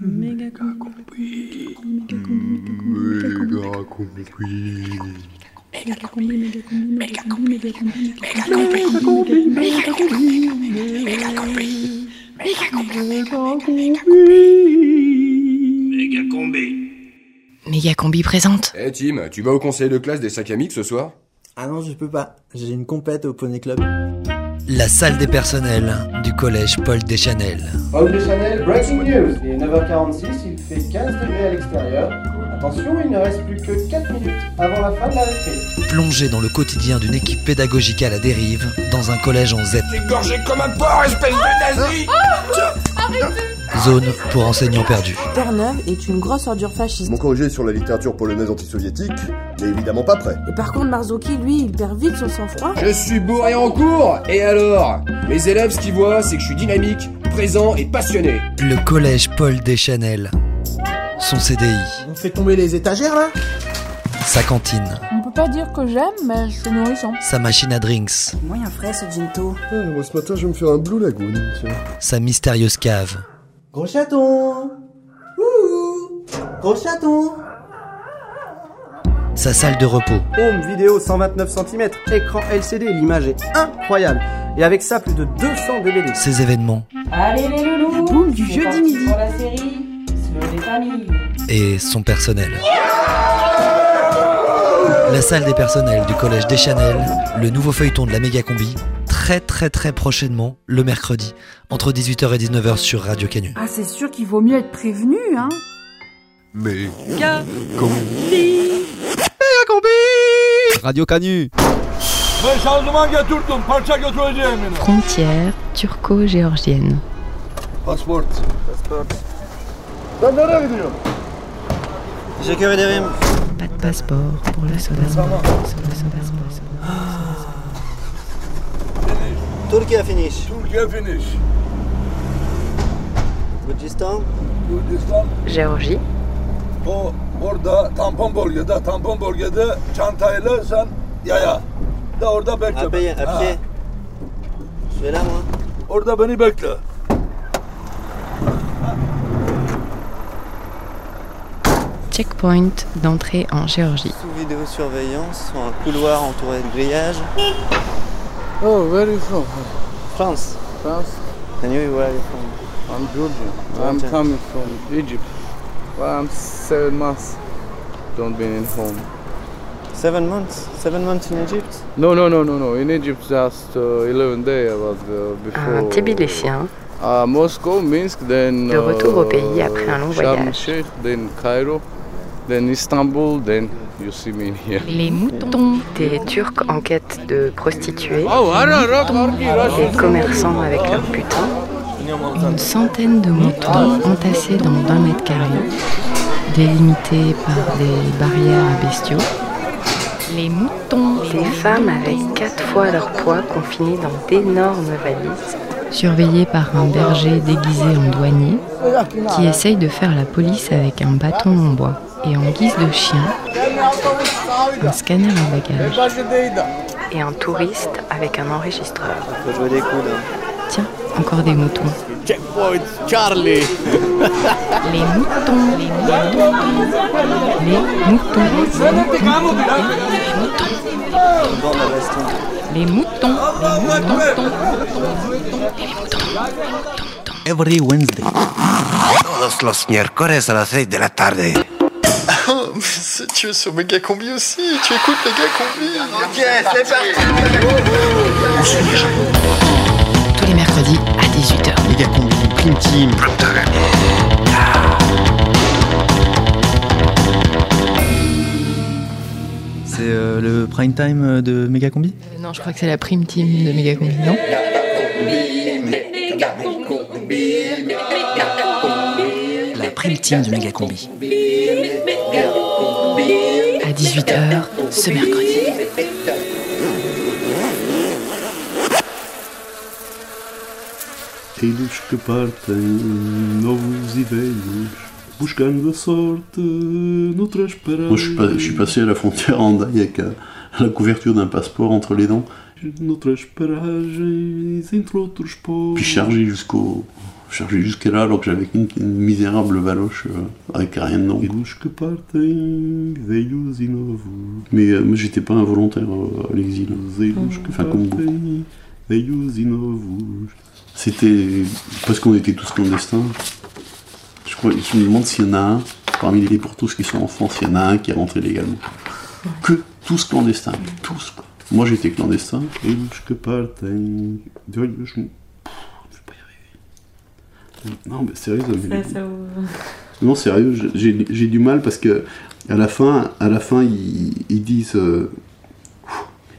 Méga combi. Méga combi. Méga combi. Méga combi. Méga combi. Méga combi. Méga combi. Méga combi. Méga combi. Méga combi présente. Eh Tim, tu vas au conseil de classe des 5 amis ce soir Ah non, je peux pas. J'ai une compète au Poney Club. La salle des personnels du collège Paul Deschanel. Paul Deschanel, breaking news. Il est 9h46, il fait 15 degrés à l'extérieur. Attention, il ne reste plus que 4 minutes avant la fin de la récré. Plongé dans le quotidien d'une équipe pédagogique à la dérive, dans un collège en Z. T'es gorgé comme un porc, espèce de nazi Zone pour enseignants perdus. Terre-Neuve est une grosse ordure fasciste. Mon corrigé sur la littérature polonaise antisoviétique n'est évidemment pas prêt. Et par contre, Marzouki, lui, il perd vite son sang-froid. Je suis bourré en cours Et alors? Mes élèves, ce qu'ils voient, c'est que je suis dynamique, présent et passionné. Le collège Paul Deschanel. Son CDI. On fait tomber les étagères là? Sa cantine. On peut pas dire que j'aime, mais c'est nourrissant. Sa machine à drinks. Moyen frais ce ginto. Ah, moi ce matin je vais me faire un Blue Lagoon, tiens. Sa mystérieuse cave. Gros chaton Ouh Gros chaton Sa salle de repos. Home vidéo 129 cm, écran LCD, l'image est incroyable. Et avec ça, plus de 200 DVD. Ses événements. Allez les loulous La boum du jeudi midi. Pour la série Slow les familles. Et son personnel. La salle des personnels du collège Deschanel, le nouveau feuilleton de la méga combi, très très très prochainement, le mercredi, entre 18h et 19h sur Radio Canu. Ah, c'est sûr qu'il vaut mieux être prévenu, hein. Méga combi. Méga combi Radio Canu Frontière turco-géorgienne. Pas de passeport pour la soda. Türkiye finish. Türkiye finish. Gürcistan. Gürcistan. Géorgie. O orada tampon bölgede, tampon bölgede çantayla sen yaya. Da orada bekle. Payer, à Ha, pied. Je vais là moi. Orada beni bekle. Checkpoint d'entrée en Géorgie. Sous vidéosurveillance, sur un couloir entouré de grillages. Oh, where are you from? France. France? And you, where are you from? I'm Georgian. I'm coming from Egypt. Well, I'm seven months. Don't be in home. Seven months? Seven months in Egypt? No, no, no, no, no. In Egypt, just uh, 11 days I was uh, before. Un Tbilisien Uh, Moscow, Minsk, then. De retour au pays uh, après un long Sharm voyage. el-Sheikh, then Cairo, then Istanbul, then you see me here. Les moutons. Des Turcs en quête de prostituées, Oh, des commerçants avec leurs putains, une centaine de moutons entassés dans 20 mètres carrés, délimités par des barrières à bestiaux. Les moutons. Des femmes avec quatre fois leur poids confinés dans d'énormes valises, surveillés par un berger déguisé en douanier qui essaye de faire la police avec un bâton en bois et en guise de chien, un scanner à bagages et un touriste avec un enregistreur. Hein. Tiens, encore des moutons. Checkpoint Charlie! Les moutons, les moutons, les moutons, les moutons, les moutons. Every Wednesday. Todos los miércoles a las 6 de la tarde. Tu es sur Méga Combi aussi, tu écoutes Méga Combi. Ok, c'est parti. Tous les mercredis à 18h. Méga Combi, Prime Team. C'est euh, le prime time euh, de Méga Combi? Non, je crois que c'est la prime team de Megacombi, non? La prime team de Méga Combi. À 18h ce mercredi. Eles que partem, novos e velhos, buscando a sorte noutras paragens. Moi, je suis, pas- je suis passé à la frontière en Daï avec euh, la couverture d'un passeport entre les dents. Noutras paragens, entre outros povos. Puis chargé jusqu'au Cherchais jusqu'à là alors que j'avais une, une misérable valoche euh, avec rien dedans. Mais euh, moi j'étais pas involontaire euh, à l'exil. Enfin comme beaucoup. C'était parce qu'on était tous clandestins. Je, crois, je me demande s'il y en a un, parmi les pour tous qui sont en France, il y en a un qui est rentré légalement. Que tous clandestins, tous quoi. Moi j'étais clandestin. Et je parte. Je je vais pas y arriver. Non mais sérieux. mais- Ça, ça ouvre. non, sérieux, j'ai du mal parce que à la fin, à la fin ils, ils disent euh,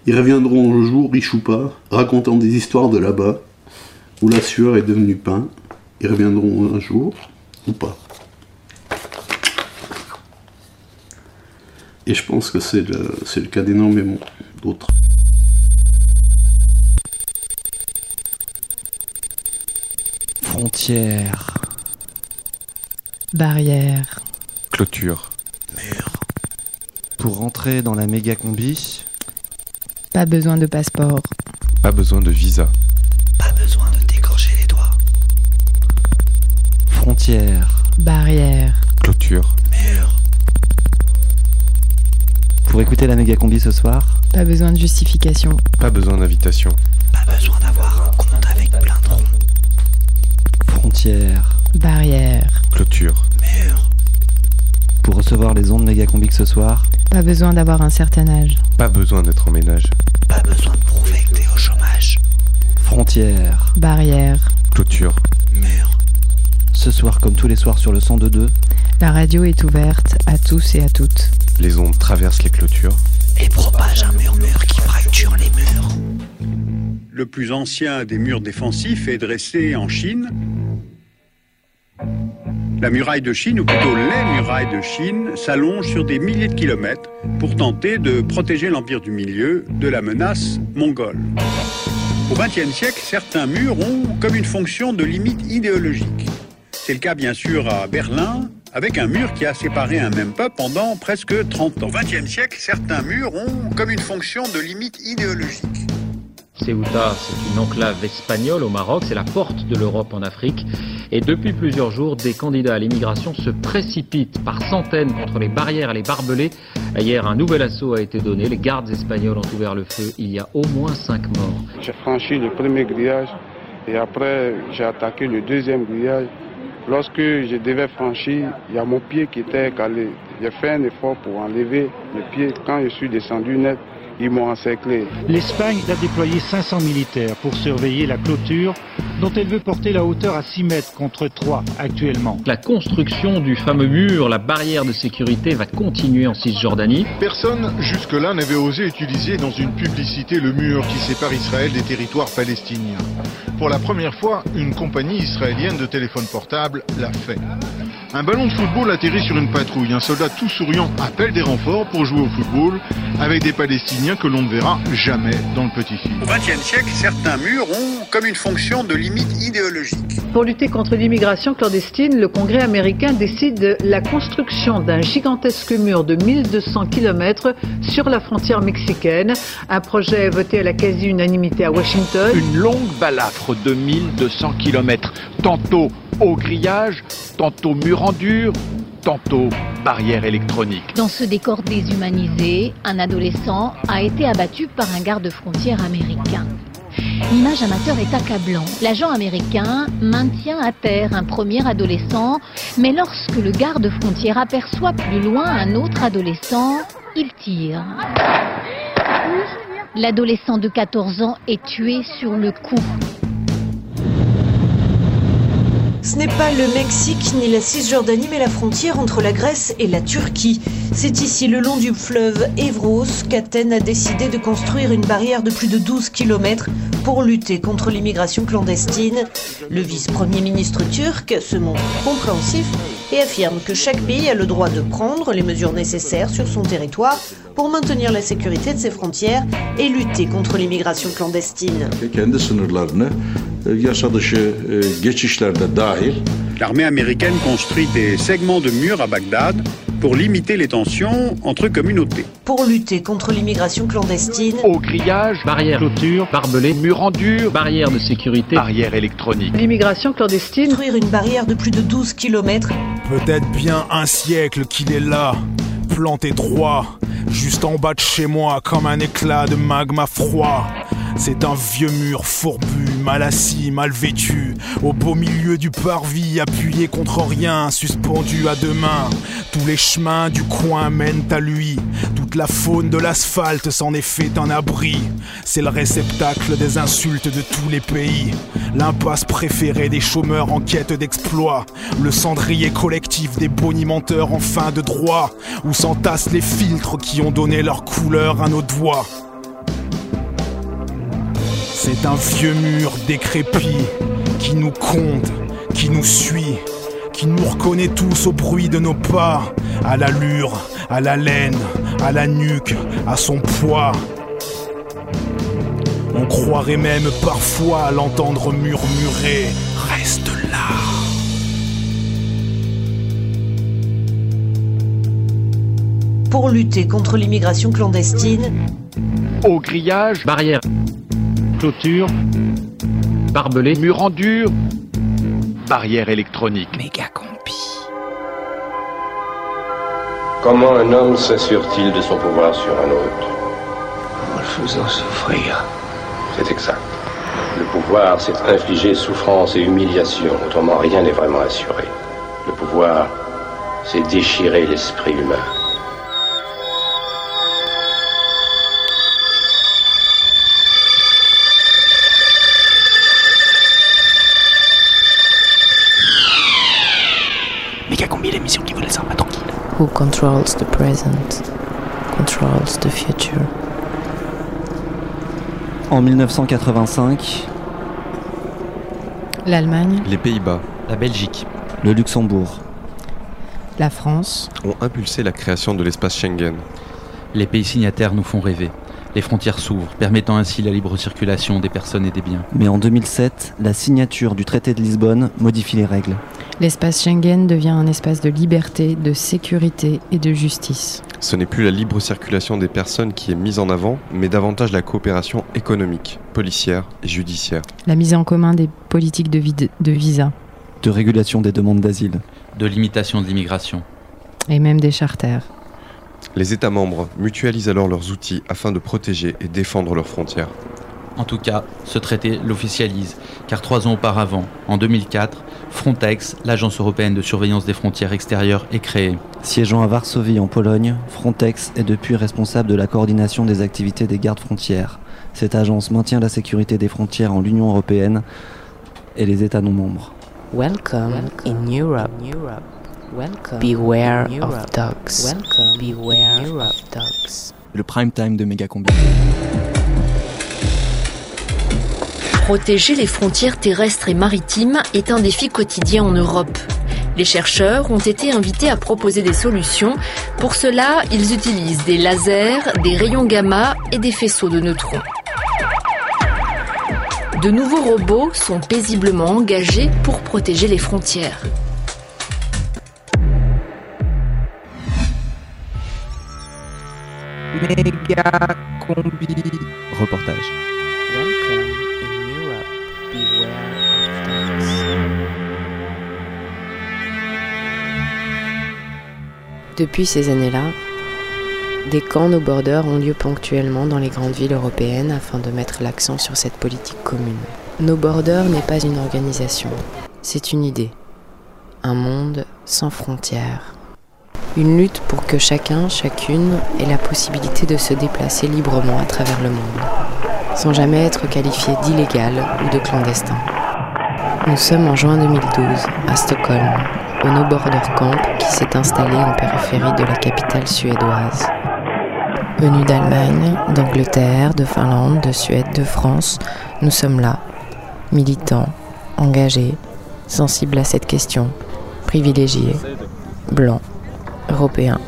ils reviendront un jour, riches ou pas, racontant des histoires de là-bas où la sueur est devenue pain. Ils reviendront un jour ou pas. Et je pense que c'est le, c'est le cas d'énormément d'autres. Frontières. Barrière. Clôture. Pour rentrer dans la méga combi, Pas besoin de passeport. Pas besoin de visa. pas besoin de décorcher les doigts. Frontières. Barrière. Clôture. Pour écouter la méga combi ce soir, Pas besoin de justification. Pas besoin d'invitation. pas besoin d'avoir Frontières. Barrière. Clôture. Pour recevoir les ondes méga combi ce soir, Pas besoin d'avoir un certain âge. Pas besoin d'être en ménage. pas besoin de prouver que t'es au chômage. Frontières. Barrière. Clôture. Ce soir, comme tous les soirs sur le 102.2, La radio est ouverte à tous et à toutes. Les ondes traversent les clôtures. et propage un murmure qui fracture les murs. Le plus ancien des murs défensifs est dressé en Chine. La muraille de Chine, ou plutôt les murailles de Chine, s'allongent sur des milliers de kilomètres pour tenter de protéger l'Empire du Milieu de la menace mongole. Au XXe siècle, certains murs ont comme une fonction de limite idéologique. C'est le cas bien sûr à Berlin, avec un mur qui a séparé un même peuple pendant presque 30 ans. Au XXe siècle, certains murs ont comme une fonction de limite idéologique. Ceuta, c'est une enclave espagnole au Maroc, c'est la porte de l'Europe en Afrique. Et depuis plusieurs jours, des candidats à l'immigration se précipitent par centaines contre les barrières et les barbelés. Hier, un nouvel assaut a été donné. Les gardes espagnols ont ouvert le feu. Il y a au moins cinq morts. J'ai franchi le premier grillage et après j'ai attaqué le deuxième grillage. Lorsque je devais franchir, il y a mon pied qui était calé. J'ai fait un effort pour enlever le pied. Quand je suis descendu net, ils m'ont encerclé. L'Espagne a déployé 500 militaires pour surveiller la clôture dont elle veut porter la hauteur à 6 mètres contre 3 actuellement. La construction du fameux mur, la barrière de sécurité, va continuer en Cisjordanie. Personne jusque-là n'avait osé utiliser dans une publicité le mur qui sépare Israël des territoires palestiniens. Pour la première fois, une compagnie israélienne de téléphone portable l'a fait. Un ballon de football atterrit sur une patrouille. Un soldat tout souriant appelle des renforts pour jouer au football avec des Palestiniens que l'on ne verra jamais dans le petit film. Au XXe siècle, certains murs ont comme une fonction de limite idéologique. Pour lutter contre l'immigration clandestine, le Congrès américain décide de la construction d'un gigantesque mur de 1200 km sur la frontière mexicaine. Un projet voté à la quasi-unanimité à Washington. Une longue balafre de 1200 km, tantôt au grillage, tantôt mur en dur, tantôt barrière électronique. Dans ce décor déshumanisé, un adolescent a été abattu par un garde-frontière américain. L'image amateur est accablant. L'agent américain maintient à terre un premier adolescent, mais lorsque le garde-frontière aperçoit plus loin un autre adolescent, il tire. L'adolescent de 14 ans est tué sur le coup. Ce n'est pas le Mexique ni la Cisjordanie, mais la frontière entre la Grèce et la Turquie. C'est ici, le long du fleuve Evros, qu'Athènes a décidé de construire une barrière de plus de 12 km pour lutter contre l'immigration clandestine. Le vice-premier ministre turc se montre compréhensif et affirme que chaque pays a le droit de prendre les mesures nécessaires sur son territoire pour maintenir la sécurité de ses frontières et lutter contre l'immigration clandestine. E, yasa dışı e, geçişlerde dahil L'armée américaine construit des segments de murs à Bagdad pour limiter les tensions entre communautés. Pour lutter contre l'immigration clandestine, Au grillage, Barrières, Clôture, barbelés, mur en dur, barrières de sécurité, barrière électronique. L'immigration clandestine, construire une barrière de plus de 12 km, Peut-être bien un siècle qu'il est là, planté droit, juste en bas de chez moi, comme un éclat de magma froid. C'est un vieux mur fourbu, mal assis, mal vêtu, au beau milieu du parvis, appuyé contre rien, suspendu à deux mains. Tous les chemins du coin mènent à lui, toute la faune de l'asphalte s'en est fait un abri. C'est le réceptacle des insultes de tous les pays, l'impasse préférée des chômeurs en quête d'exploit, le cendrier collectif des bonimenteurs en fin de droit, où s'entassent les filtres qui ont donné leur couleur à nos doigts. C'est un vieux mur décrépit qui nous compte, qui nous suit, qui nous reconnaît tous au bruit de nos pas, à l'allure, à la laine, à la nuque, à son poids. On croirait même parfois à l'entendre murmurer Reste là. pour lutter contre l'immigration clandestine, Au grillage, barrières, clôture, barbelés, mur en dur, barrière électronique. Comment un homme s'assure-t-il de son pouvoir sur un autre En le faisant souffrir. C'est exact. Le pouvoir, c'est infliger souffrance et humiliation, autrement rien n'est vraiment assuré. Le pouvoir, c'est déchirer l'esprit humain. Who controls the present controls the future. En 1985, L'Allemagne, Les Pays-Bas la Belgique, le Luxembourg, la France, ont impulsé la création de l'espace Schengen. Les pays signataires nous font rêver. Les frontières s'ouvrent, permettant ainsi la libre circulation des personnes et des biens. mais en 2007, la signature du traité de Lisbonne modifie les règles. L'espace Schengen devient un espace de liberté, de sécurité et de justice. Ce n'est plus la libre circulation des personnes qui est mise en avant, mais davantage la coopération économique, policière et judiciaire. La mise en commun des politiques de, vide- de visa De régulation des demandes d'asile. De limitation de l'immigration. et même des charters. Les États membres mutualisent alors leurs outils afin de protéger et défendre leurs frontières. En tout cas, ce traité l'officialise, car trois ans auparavant, en 2004, Frontex, l'agence européenne de surveillance des frontières extérieures, est créée. Siégeant à Varsovie en Pologne, Frontex est depuis responsable de la coordination des activités des gardes frontières. Cette agence maintient la sécurité des frontières en l'Union européenne et les États non membres. Welcome, in Europe. Beware of dogs. Beware of dogs. Le prime time de Mégacombi. Protéger les frontières terrestres et maritimes est un défi quotidien en Europe. Les chercheurs ont été invités à proposer des solutions. Pour cela, ils utilisent des lasers, des rayons gamma et des faisceaux de neutrons. De nouveaux robots sont paisiblement engagés pour protéger les frontières. Méga combi. Reportage. Depuis ces années-là, des camps no border ont lieu ponctuellement dans les grandes villes européennes afin de mettre l'accent sur cette politique commune. No border n'est pas une organisation, c'est une idée. Un monde sans frontières. Une lutte pour que chacun, chacune ait la possibilité de se déplacer librement à travers le monde, sans jamais être qualifié d'illégal ou de clandestin. Nous sommes en juin 2012, à Stockholm, au No Border Camp qui s'est installé en périphérie de la capitale suédoise. Venus d'Allemagne, d'Angleterre, de Finlande, de Suède, de France, nous sommes là, militants, engagés, sensibles à cette question, privilégiés, blancs, européens,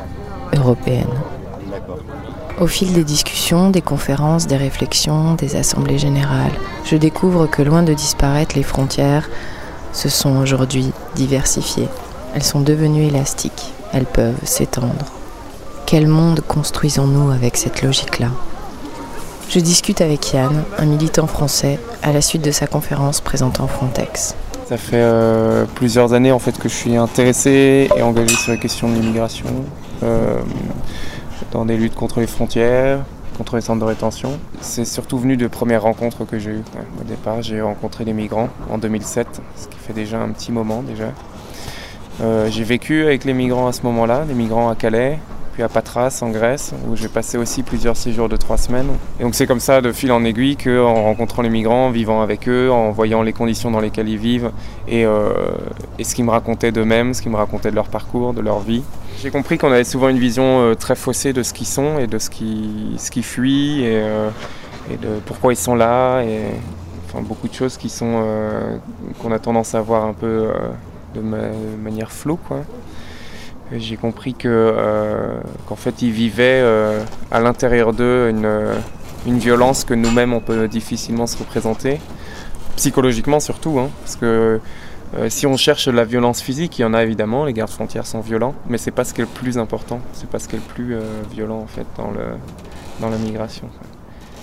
européennes. Au fil des discussions, des conférences, des réflexions, des assemblées générales, je découvre que loin de disparaître, les frontières se sont aujourd'hui diversifiées. Elles sont devenues élastiques. elles peuvent s'étendre. Quel monde construisons-nous avec cette logique-là? Je discute avec Yann, un militant français, à la suite de sa conférence présentant Frontex. Ça fait euh, plusieurs années en fait que je suis intéressé et engagé sur les questions de l'immigration, euh, dans des luttes contre les frontières, contre les centres de rétention. C'est surtout venu de premières rencontres que j'ai eues. Au départ, j'ai rencontré des migrants en 2007, ce qui fait déjà un petit moment déjà. Euh, j'ai vécu avec les migrants à ce moment-là, les migrants à Calais, puis à Patras en Grèce, où j'ai passé aussi plusieurs séjours de trois semaines. Et donc c'est comme ça, de fil en aiguille, qu'en rencontrant les migrants, en vivant avec eux, en voyant les conditions dans lesquelles ils vivent, et, euh, et ce qu'ils me racontaient d'eux-mêmes, ce qu'ils me racontaient de leur parcours, de leur vie. J'ai compris qu'on avait souvent une vision euh, très faussée de ce qu'ils sont et de ce qui, ce qui fuit, et, euh, et de pourquoi ils sont là, et enfin, beaucoup de choses qui sont qu'on a tendance à voir un peu de manière floue. Quoi. J'ai compris que euh, qu'en fait ils vivaient euh, à l'intérieur d'eux une, euh, une violence que nous-mêmes on peut difficilement se représenter, psychologiquement surtout, hein, parce que si on cherche la violence physique, il y en a évidemment, les gardes frontières sont violents, mais c'est pas ce qui est le plus important, c'est pas ce qui est le plus violent en fait dans, le, dans la migration.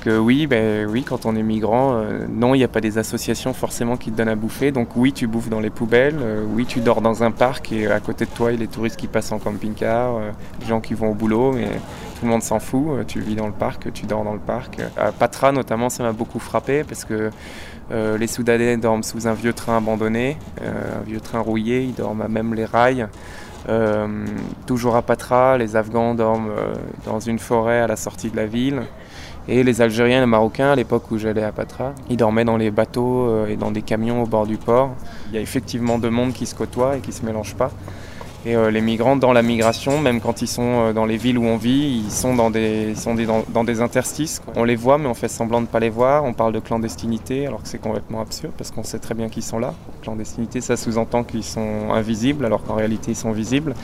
Que oui, ben oui, quand on est migrant, euh, non, il n'y a pas des associations forcément qui te donnent à bouffer. Donc oui, tu bouffes dans les poubelles, euh, oui, tu dors dans un parc et à côté de toi, il y a les touristes qui passent en camping-car, euh, les gens qui vont au boulot, mais tout le monde s'en fout. Euh, Tu vis dans le parc, tu dors dans le parc. À Patra notamment, ça m'a beaucoup frappé parce que euh, les Soudanais dorment sous un vieux train abandonné, euh, un vieux train rouillé, ils dorment à même les rails. Euh, toujours à Patra, les Afghans dorment euh, dans une forêt à la sortie de la ville. Et les Algériens les Marocains, à l'époque où j'allais à Patra, ils dormaient dans les bateaux euh, et dans des camions au bord du port. Il y a effectivement deux mondes qui se côtoient et qui ne se mélangent pas. Et euh, les migrants, dans la migration, même quand ils sont euh, dans les villes où on vit, ils sont dans des, sont des- dans, des interstices. On les voit, mais on fait semblant de ne pas les voir. On parle de clandestinité, alors que c'est complètement absurde, parce qu'on sait très bien qu'ils sont là. Clandestinité, ça sous-entend qu'ils sont invisibles, alors qu'en réalité, ils sont visibles.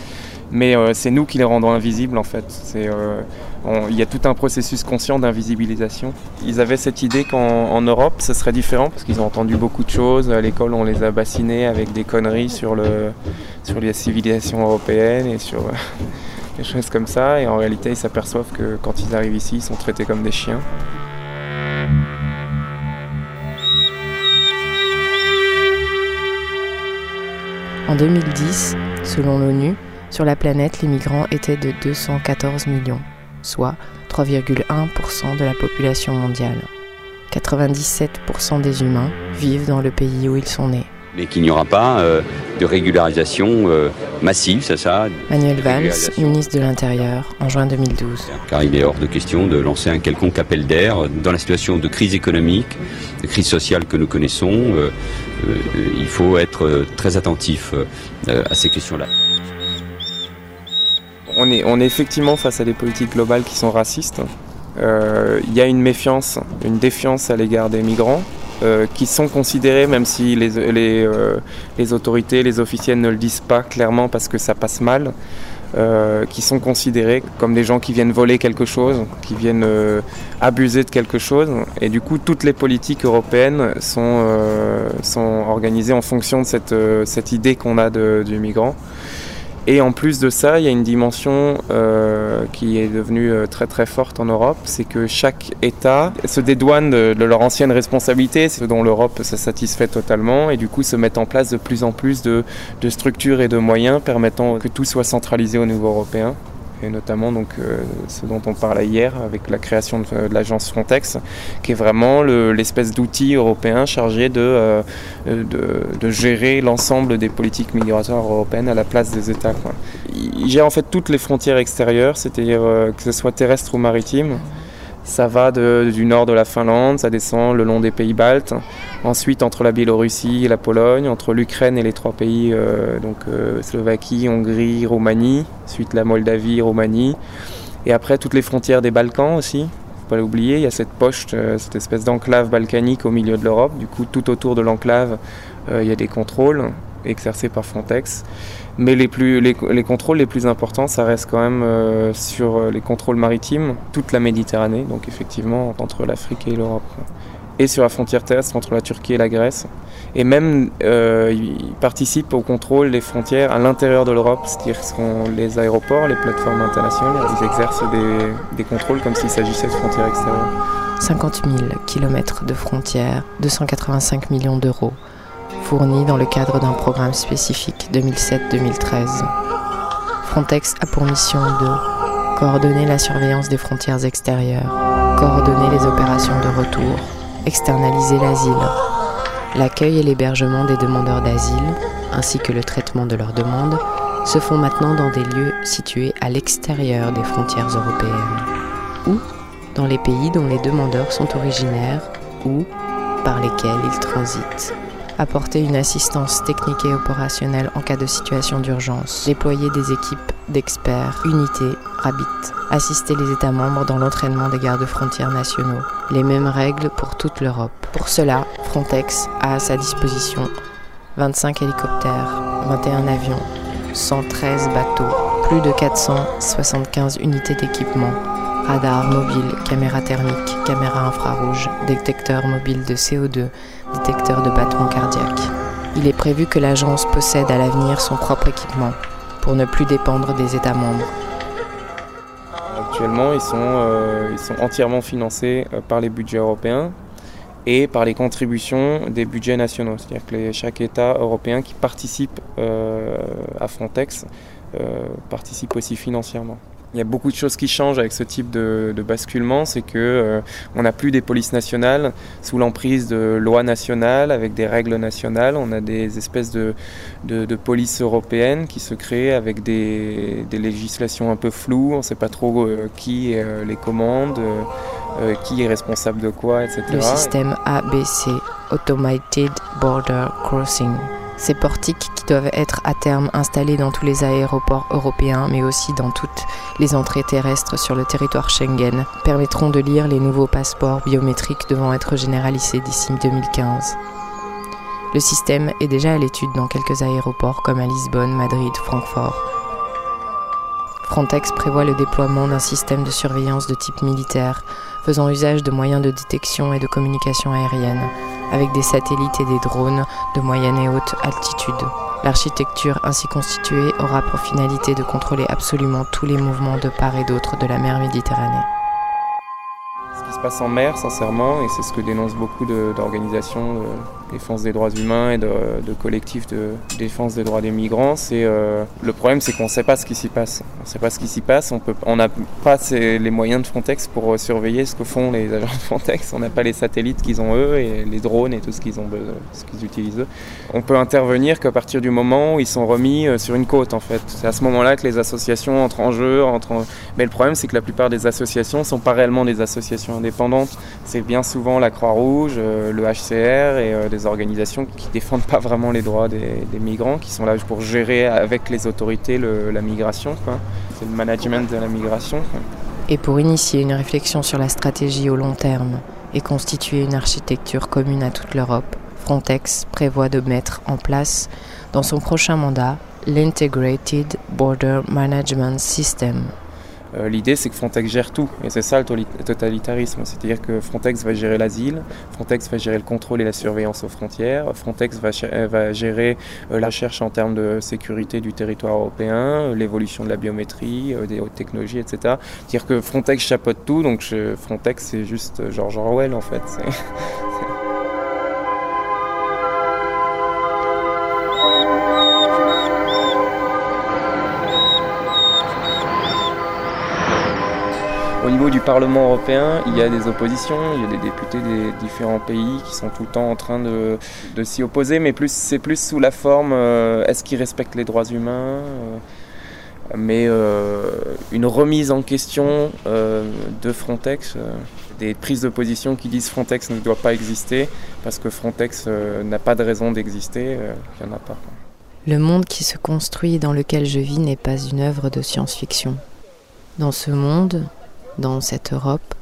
Mais c'est nous qui les rendons invisibles, en fait. C'est, Il y a tout un processus conscient d'invisibilisation. Ils avaient cette idée qu'en en Europe, ce serait différent, parce qu'ils ont entendu beaucoup de choses. À l'école, on les a bassinés avec des conneries sur, le, sur les civilisations européennes et sur des choses comme ça. Et en réalité, ils s'aperçoivent que quand ils arrivent ici, ils sont traités comme des chiens. En 2010, selon l'ONU, sur la planète, les migrants étaient de 214 millions, soit 3,1% de la population mondiale. 97% des humains vivent dans le pays où ils sont nés. mais qu'il n'y aura pas euh, de régularisation euh, massive, c'est ça? Manuel Valls, ministre de l'Intérieur, en juin 2012. Car il est hors de question de lancer un quelconque appel d'air dans la situation de crise économique, de crise sociale que nous connaissons. euh, il faut être très attentif à ces questions-là. On est, effectivement face à des politiques globales qui sont racistes. Euh, Il y a une méfiance, une défiance à l'égard des migrants. euh, qui sont considérés, même si euh, les autorités, les officiels ne le disent pas clairement parce que ça passe mal, qui sont considérés comme des gens qui viennent voler quelque chose, qui viennent abuser de quelque chose. Et du coup, toutes les politiques européennes sont, organisées en fonction de cette, idée qu'on a du migrant. Et en plus de ça, il y a une dimension euh, qui est devenue euh, très très forte en Europe, c'est que chaque État se dédouane de, leur ancienne responsabilité, ce dont l'Europe se satisfait totalement, et du coup se met en place de plus en plus de structures et de moyens permettant que tout soit centralisé au niveau européen. Et notamment donc euh, ce dont on parlait hier avec la création de, l'agence Frontex, qui est vraiment le- l'espèce d'outil européen chargé de, euh, de, de gérer l'ensemble des politiques migratoires européennes à la place des États. Quoi. Il gère en fait toutes les frontières extérieures, c'est-à-dire euh, que ce soit terrestre ou maritime. Ça va du nord de la Finlande, ça descend le long des pays baltes, ensuite entre la Biélorussie et la Pologne, entre l'Ukraine et les trois pays, euh, donc euh, Slovaquie, Hongrie, Roumanie, ensuite la Moldavie, Roumanie, et après toutes les frontières des Balkans aussi. Faut pas l'oublier, il y a cette poche, euh, cette espèce d'enclave balkanique au milieu de l'Europe. Du coup, tout autour de l'enclave, il y a des contrôles exercés par Frontex. Mais les, les, les contrôles les plus importants, ça reste quand même sur les contrôles maritimes, toute la Méditerranée, donc effectivement entre l'Afrique et l'Europe. Et sur la frontière terrestre entre la Turquie et la Grèce. Et même, euh, ils participent au contrôle des frontières à l'intérieur de l'Europe, c'est-à-dire que les aéroports, les plateformes internationales, ils exercent des, des contrôles comme s'il s'agissait de frontières extérieures. 50 000 km de frontières, 285 millions d'euros, fournis dans le cadre d'un programme spécifique 2007-2013. Frontex a pour mission de coordonner la surveillance des frontières extérieures, coordonner les opérations de retour, externaliser l'asile, l'accueil et l'hébergement des demandeurs d'asile, ainsi que le traitement de leurs demandes, se font maintenant dans des lieux situés à l'extérieur des frontières européennes, ou dans les pays dont les demandeurs sont originaires ou par lesquels ils transitent apporter une assistance technique et opérationnelle en cas de situation d'urgence, déployer des équipes d'experts, unités, rabit, assister les États membres dans l'entraînement des gardes-frontières nationaux. Les mêmes règles pour toute l'Europe. Pour cela, Frontex a à sa disposition 25 hélicoptères, 21 avions, 113 bateaux, plus de 475 unités d'équipement, radars mobiles, caméras thermiques, caméras infrarouges, détecteurs mobiles de CO2, détecteurs de battements cardiaques. Il est prévu que l'agence possède à l'avenir son propre équipement pour ne plus dépendre des États membres. Actuellement, ils sont, euh, entièrement financés euh, par les budgets européens et par les contributions des budgets nationaux. C'est-à-dire que chaque État européen qui participe euh, à Frontex participe aussi financièrement. Il y a beaucoup de choses qui changent avec ce type de, basculement, c'est que euh, on n'a plus des polices nationales sous l'emprise de lois nationales avec des règles nationales. On a des espèces de, de, polices européennes qui se créent avec des, législations un peu floues. On ne sait pas trop euh, qui euh, les commande, qui est responsable de quoi, etc. Le système ABC, Automated Border Crossing ces portiques qui doivent être à terme installés dans tous les aéroports européens, mais aussi dans toutes les entrées terrestres sur le territoire Schengen, permettront de lire les nouveaux passeports biométriques devant être généralisés d'ici 2015. Le système est déjà à l'étude dans quelques aéroports comme à Lisbonne, Madrid, Francfort. Frontex prévoit le déploiement d'un système de surveillance de type militaire, faisant usage de moyens de détection et de communication aérienne, avec des satellites et des drones de moyenne et haute altitude. L'architecture ainsi constituée aura pour finalité de contrôler absolument tous les mouvements de part et d'autre de la mer Méditerranée passe en mer, sincèrement, et c'est ce que dénoncent beaucoup d'organisations de, défense des droits humains et de, collectifs de défense des droits des migrants. C'est euh, le problème, c'est qu'on ne sait pas ce qui s'y passe. On ne sait pas ce qui s'y passe. On n'a pas les moyens de Frontex pour euh, surveiller ce que font les agents de Frontex. On n'a pas les satellites qu'ils ont eux et les drones et tout ce qu'ils ont, ce qu'ils utilisent eux. On peut intervenir qu'à partir du moment où ils sont remis euh, sur une côte, en fait. C'est à ce moment-là que les associations entrent en jeu. Mais le problème, c'est que la plupart des associations ne sont pas réellement des associations indépendantes c'est bien souvent la Croix-Rouge, le HCR et euh, des organisations qui défendent pas vraiment les droits des, migrants, qui sont là pour gérer avec les autorités la migration. C'est le management de la migration. Et pour initier une réflexion sur la stratégie au long terme et constituer une architecture commune à toute l'Europe, Frontex prévoit de mettre en place dans son prochain mandat l'Integrated Border Management System, euh, l'idée, c'est que Frontex gère tout, et c'est ça le totalitarisme. C'est-à-dire que Frontex va gérer l'asile, Frontex va gérer le contrôle et la surveillance aux frontières, Frontex va, va gérer euh, la recherche en termes de sécurité du territoire européen, euh, l'évolution de la biométrie, des hautes technologies, etc. C'est-à-dire que Frontex chapeaute tout, donc Frontex, c'est juste George Orwell en fait. Au niveau du Parlement européen, il y a des oppositions, il y a des députés des différents pays qui sont tout le temps en train de, s'y opposer, mais plus, c'est plus sous la forme euh, est-ce qu'ils respectent les droits humains euh, mais euh, une remise en question de Frontex, des prises de position qui disent Frontex ne doit pas exister parce que Frontex n'a pas de raison d'exister, il n'y en a pas. Le monde qui se construit et dans lequel je vis n'est pas une œuvre de science-fiction. Dans ce monde, dans cette Europe,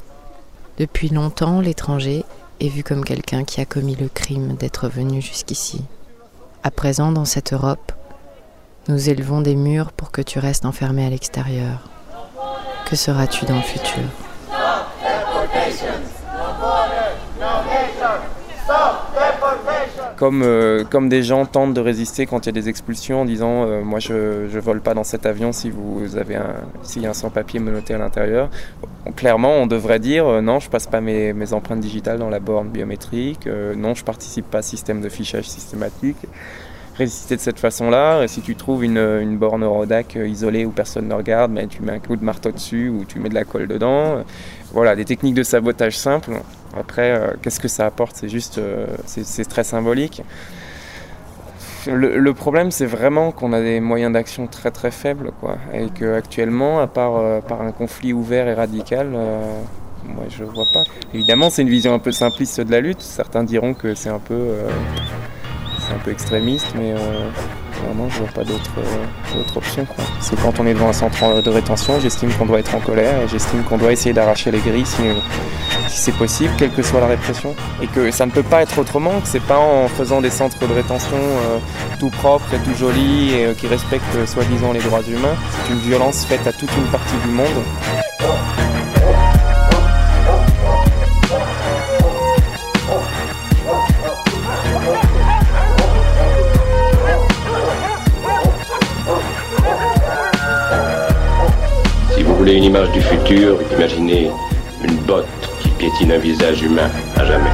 depuis longtemps l'étranger est vu comme quelqu'un qui a commis le crime d'être venu jusqu'ici. À présent, dans cette Europe, nous élevons des murs pour que tu restes enfermé à l'extérieur. Que seras-tu dans le futur? Comme, euh, comme des gens tentent de résister quand il y a des expulsions en disant euh, moi je ne vole pas dans cet avion si vous avez un y a un sans-papier menotté à l'intérieur. clairement, on devrait dire euh, non, je passe pas mes, empreintes digitales dans la borne biométrique, non, je participe pas à système de fichage systématique. Résister de cette façon-là, si tu trouves une, borne Eurodac isolée où personne ne regarde, mais tu mets un coup de marteau dessus ou tu mets de la colle dedans. Voilà, des techniques de sabotage simples après, euh, qu'est-ce que ça apporte? C'est juste, euh, c'est très symbolique. Le, problème, c'est vraiment qu'on a des moyens d'action très très faibles, quoi. Et qu'actuellement, à part euh, par un conflit ouvert et radical, moi je vois pas. Évidemment, c'est une vision un peu simpliste de la lutte. Certains diront que c'est un peu, c'est un peu extrémiste, mais vraiment, je vois pas d'autre option. Parce que quand on est devant un centre de rétention, j'estime qu'on doit être en colère et j'estime qu'on doit essayer d'arracher les grilles si, si c'est possible, quelle que soit la répression. Et que ça ne peut pas être autrement, que c'est pas en faisant des centres de rétention euh, tout propres et tout jolis et euh, qui respectent euh, soi-disant les droits humains. C'est une violence faite à toute une partie du monde. Voulez une image du futur, imaginez une botte piétine un visage humain à jamais.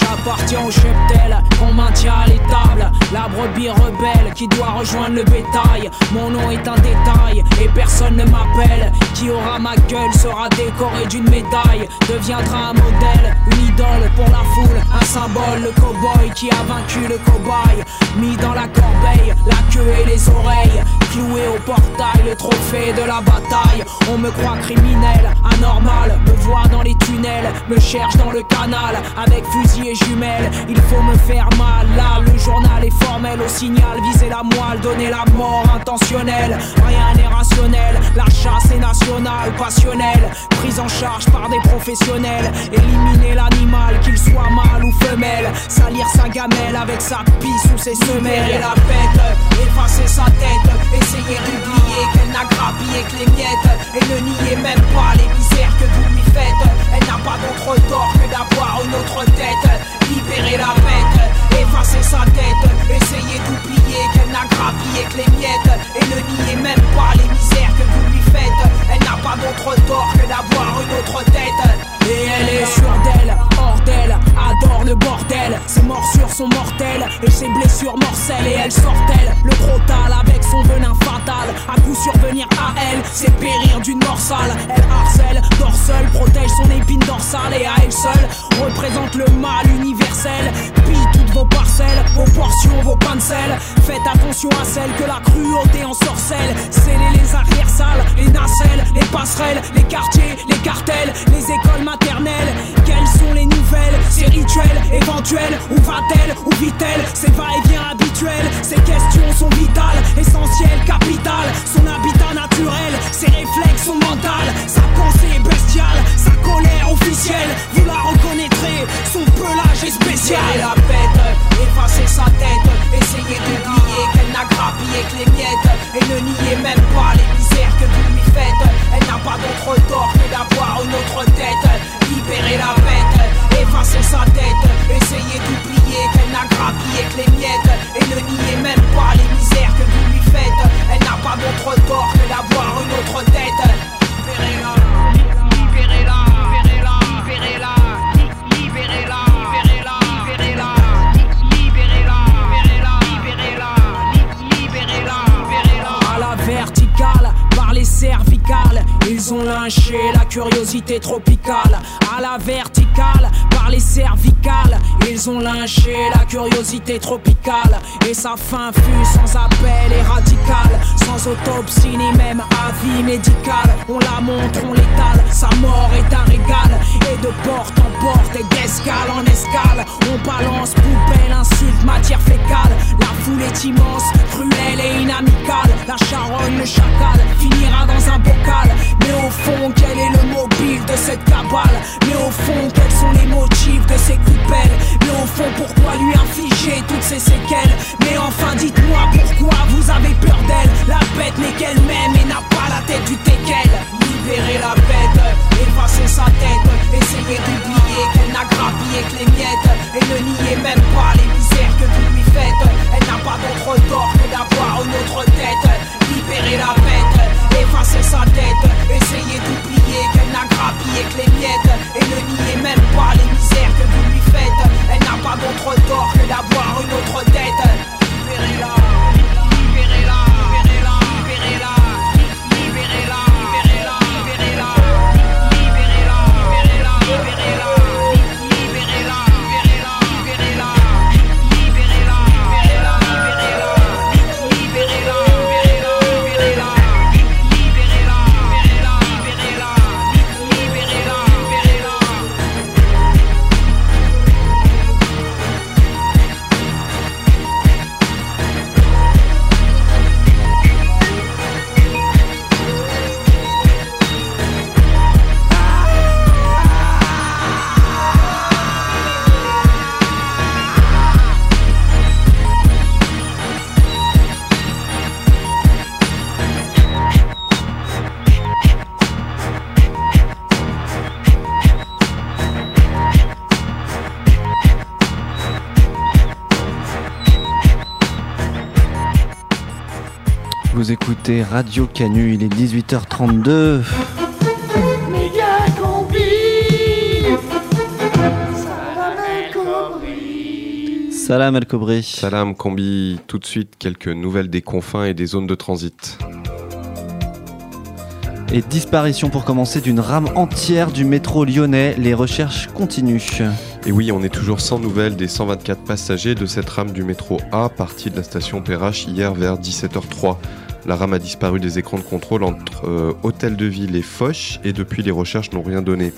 J'appartiens au cheptel qu'on maintient à l'étable. La brebis rebelle qui doit rejoindre le bétail. Mon nom est un détail et personne ne m'appelle. Qui aura ma gueule sera décoré d'une médaille. Deviendra un modèle, une idole pour la foule. Un symbole, le cowboy qui a vaincu le cobaye. Mis dans la corbeille, la queue et les oreilles. Cloué au portail, le trophée de la bataille. On me croit criminel, anormal. Me voit dans les tunnels, me cherche dans le canal. Avec fusil et jumelles, il faut me faire Là, le journal est formel au signal. Viser la moelle, donner la mort intentionnelle. Rien n'est rationnel, la chasse est nationale, passionnelle. Prise en charge par des professionnels. Éliminer l'animal, qu'il soit mâle ou femelle. Salir sa gamelle avec sa pisse ou ses semelles. Et la pète, effacer sa tête Essayez d'oublier qu'elle n'a grappillé que les miettes Et ne niez même pas les misères que vous lui faites Elle n'a pas d'autre tort que d'avoir une autre tête Libérez la bête, effacez sa tête Essayez d'oublier qu'elle n'a grappillé que les miettes. Et ne niez même pas les misères que vous lui faites. Elle n'a pas d'autre tort que d'avoir une autre tête. Et elle est sûre d'elle, hors d'elle, le bordel. Ses morsures sont mortelles et ses blessures morcelles Et elle sort-elle le crotal avec son venin fatal À coup survenir à elle, c'est périr d'une morsale Elle harcèle, dort seule, protège son épine dorsale Et à elle seule, représente le mal universel. Pille toutes vos parcelles, vos portions, vos pains de sel Faites attention à celle que la cruauté en sorcelle Scellez les arrières salles, les nacelles, les passerelles Les quartiers, les cartels, les écoles maternelles. Quelles sont les nouvelles, ces éventuels Où va-t-elle, où vit-elle, ces va-et-vient habituels Ces questions sont vitales, essentielles, capitales Son habitat naturel, ses réflexes sont mentales Sa pensée est bestiale, sa colère officielle tropicale À la verticale, par les cervicales. Ils ont lynché la curiosité tropicale Et sa fin fut sans appel et radicale Sans autopsie ni même avis médical On la montre, on l'étale, sa mort est un régal Et de porte porte et d'escale en escale On balance poubelle, insulte, matière fécale La foule est immense, cruelle et inamicale La charogne, le chacal, finira dans un bocal Mais au fond, quel est le mobile de cette cabale? Mais au fond, quels sont les motifs de ces coupelles? Mais au fond, pourquoi lui infliger toutes ces séquelles? Qu'elle. Mais enfin, dites-moi pourquoi vous avez peur d'elle. La bête n'est qu'elle-même et n'a pas la tête du teckel. Libérez la bête, effacez sa tête. Essayez d'oublier qu'elle n'a grappillé que les miettes. Et ne niez même pas les misères que vous lui faites. Elle n'a pas d'autre tort que d'avoir une autre tête. Libérez la bête, effacez sa tête. Essayez d'oublier qu'elle n'a grappillé que les miettes. Et ne niez même pas les misères que vous lui faites. Elle n'a pas d'autre tort que d'avoir une autre tête. Libérez-la. Libérez-la. Radio Canu, il est 18h32. Salam El Kobri. Salam Combi, tout de suite quelques nouvelles des confins et des zones de transit. Et disparition pour commencer d'une rame entière du métro lyonnais. Les recherches continuent. Et oui, on est toujours sans nouvelles des 124 passagers de cette rame du métro A partie de la station Perrache hier vers 17h03. La rame a disparu des écrans de contrôle entre euh, Hôtel de Ville et Foch et depuis les recherches n'ont rien donné.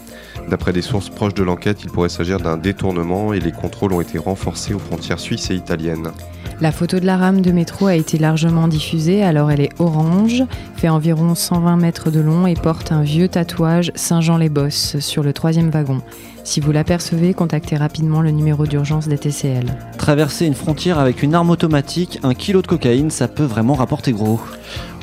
D'après des sources proches de l'enquête, il pourrait s'agir d'un détournement et les contrôles ont été renforcés aux frontières suisses et italiennes. La photo de la rame de métro a été largement diffusée, alors elle est orange, fait environ 120 mètres de long et porte un vieux tatouage Saint-Jean-les-Bosses sur le troisième wagon. Si vous l'apercevez, contactez rapidement le numéro d'urgence des TCL. Traverser une frontière avec une arme automatique, un kilo de cocaïne, ça peut vraiment rapporter gros.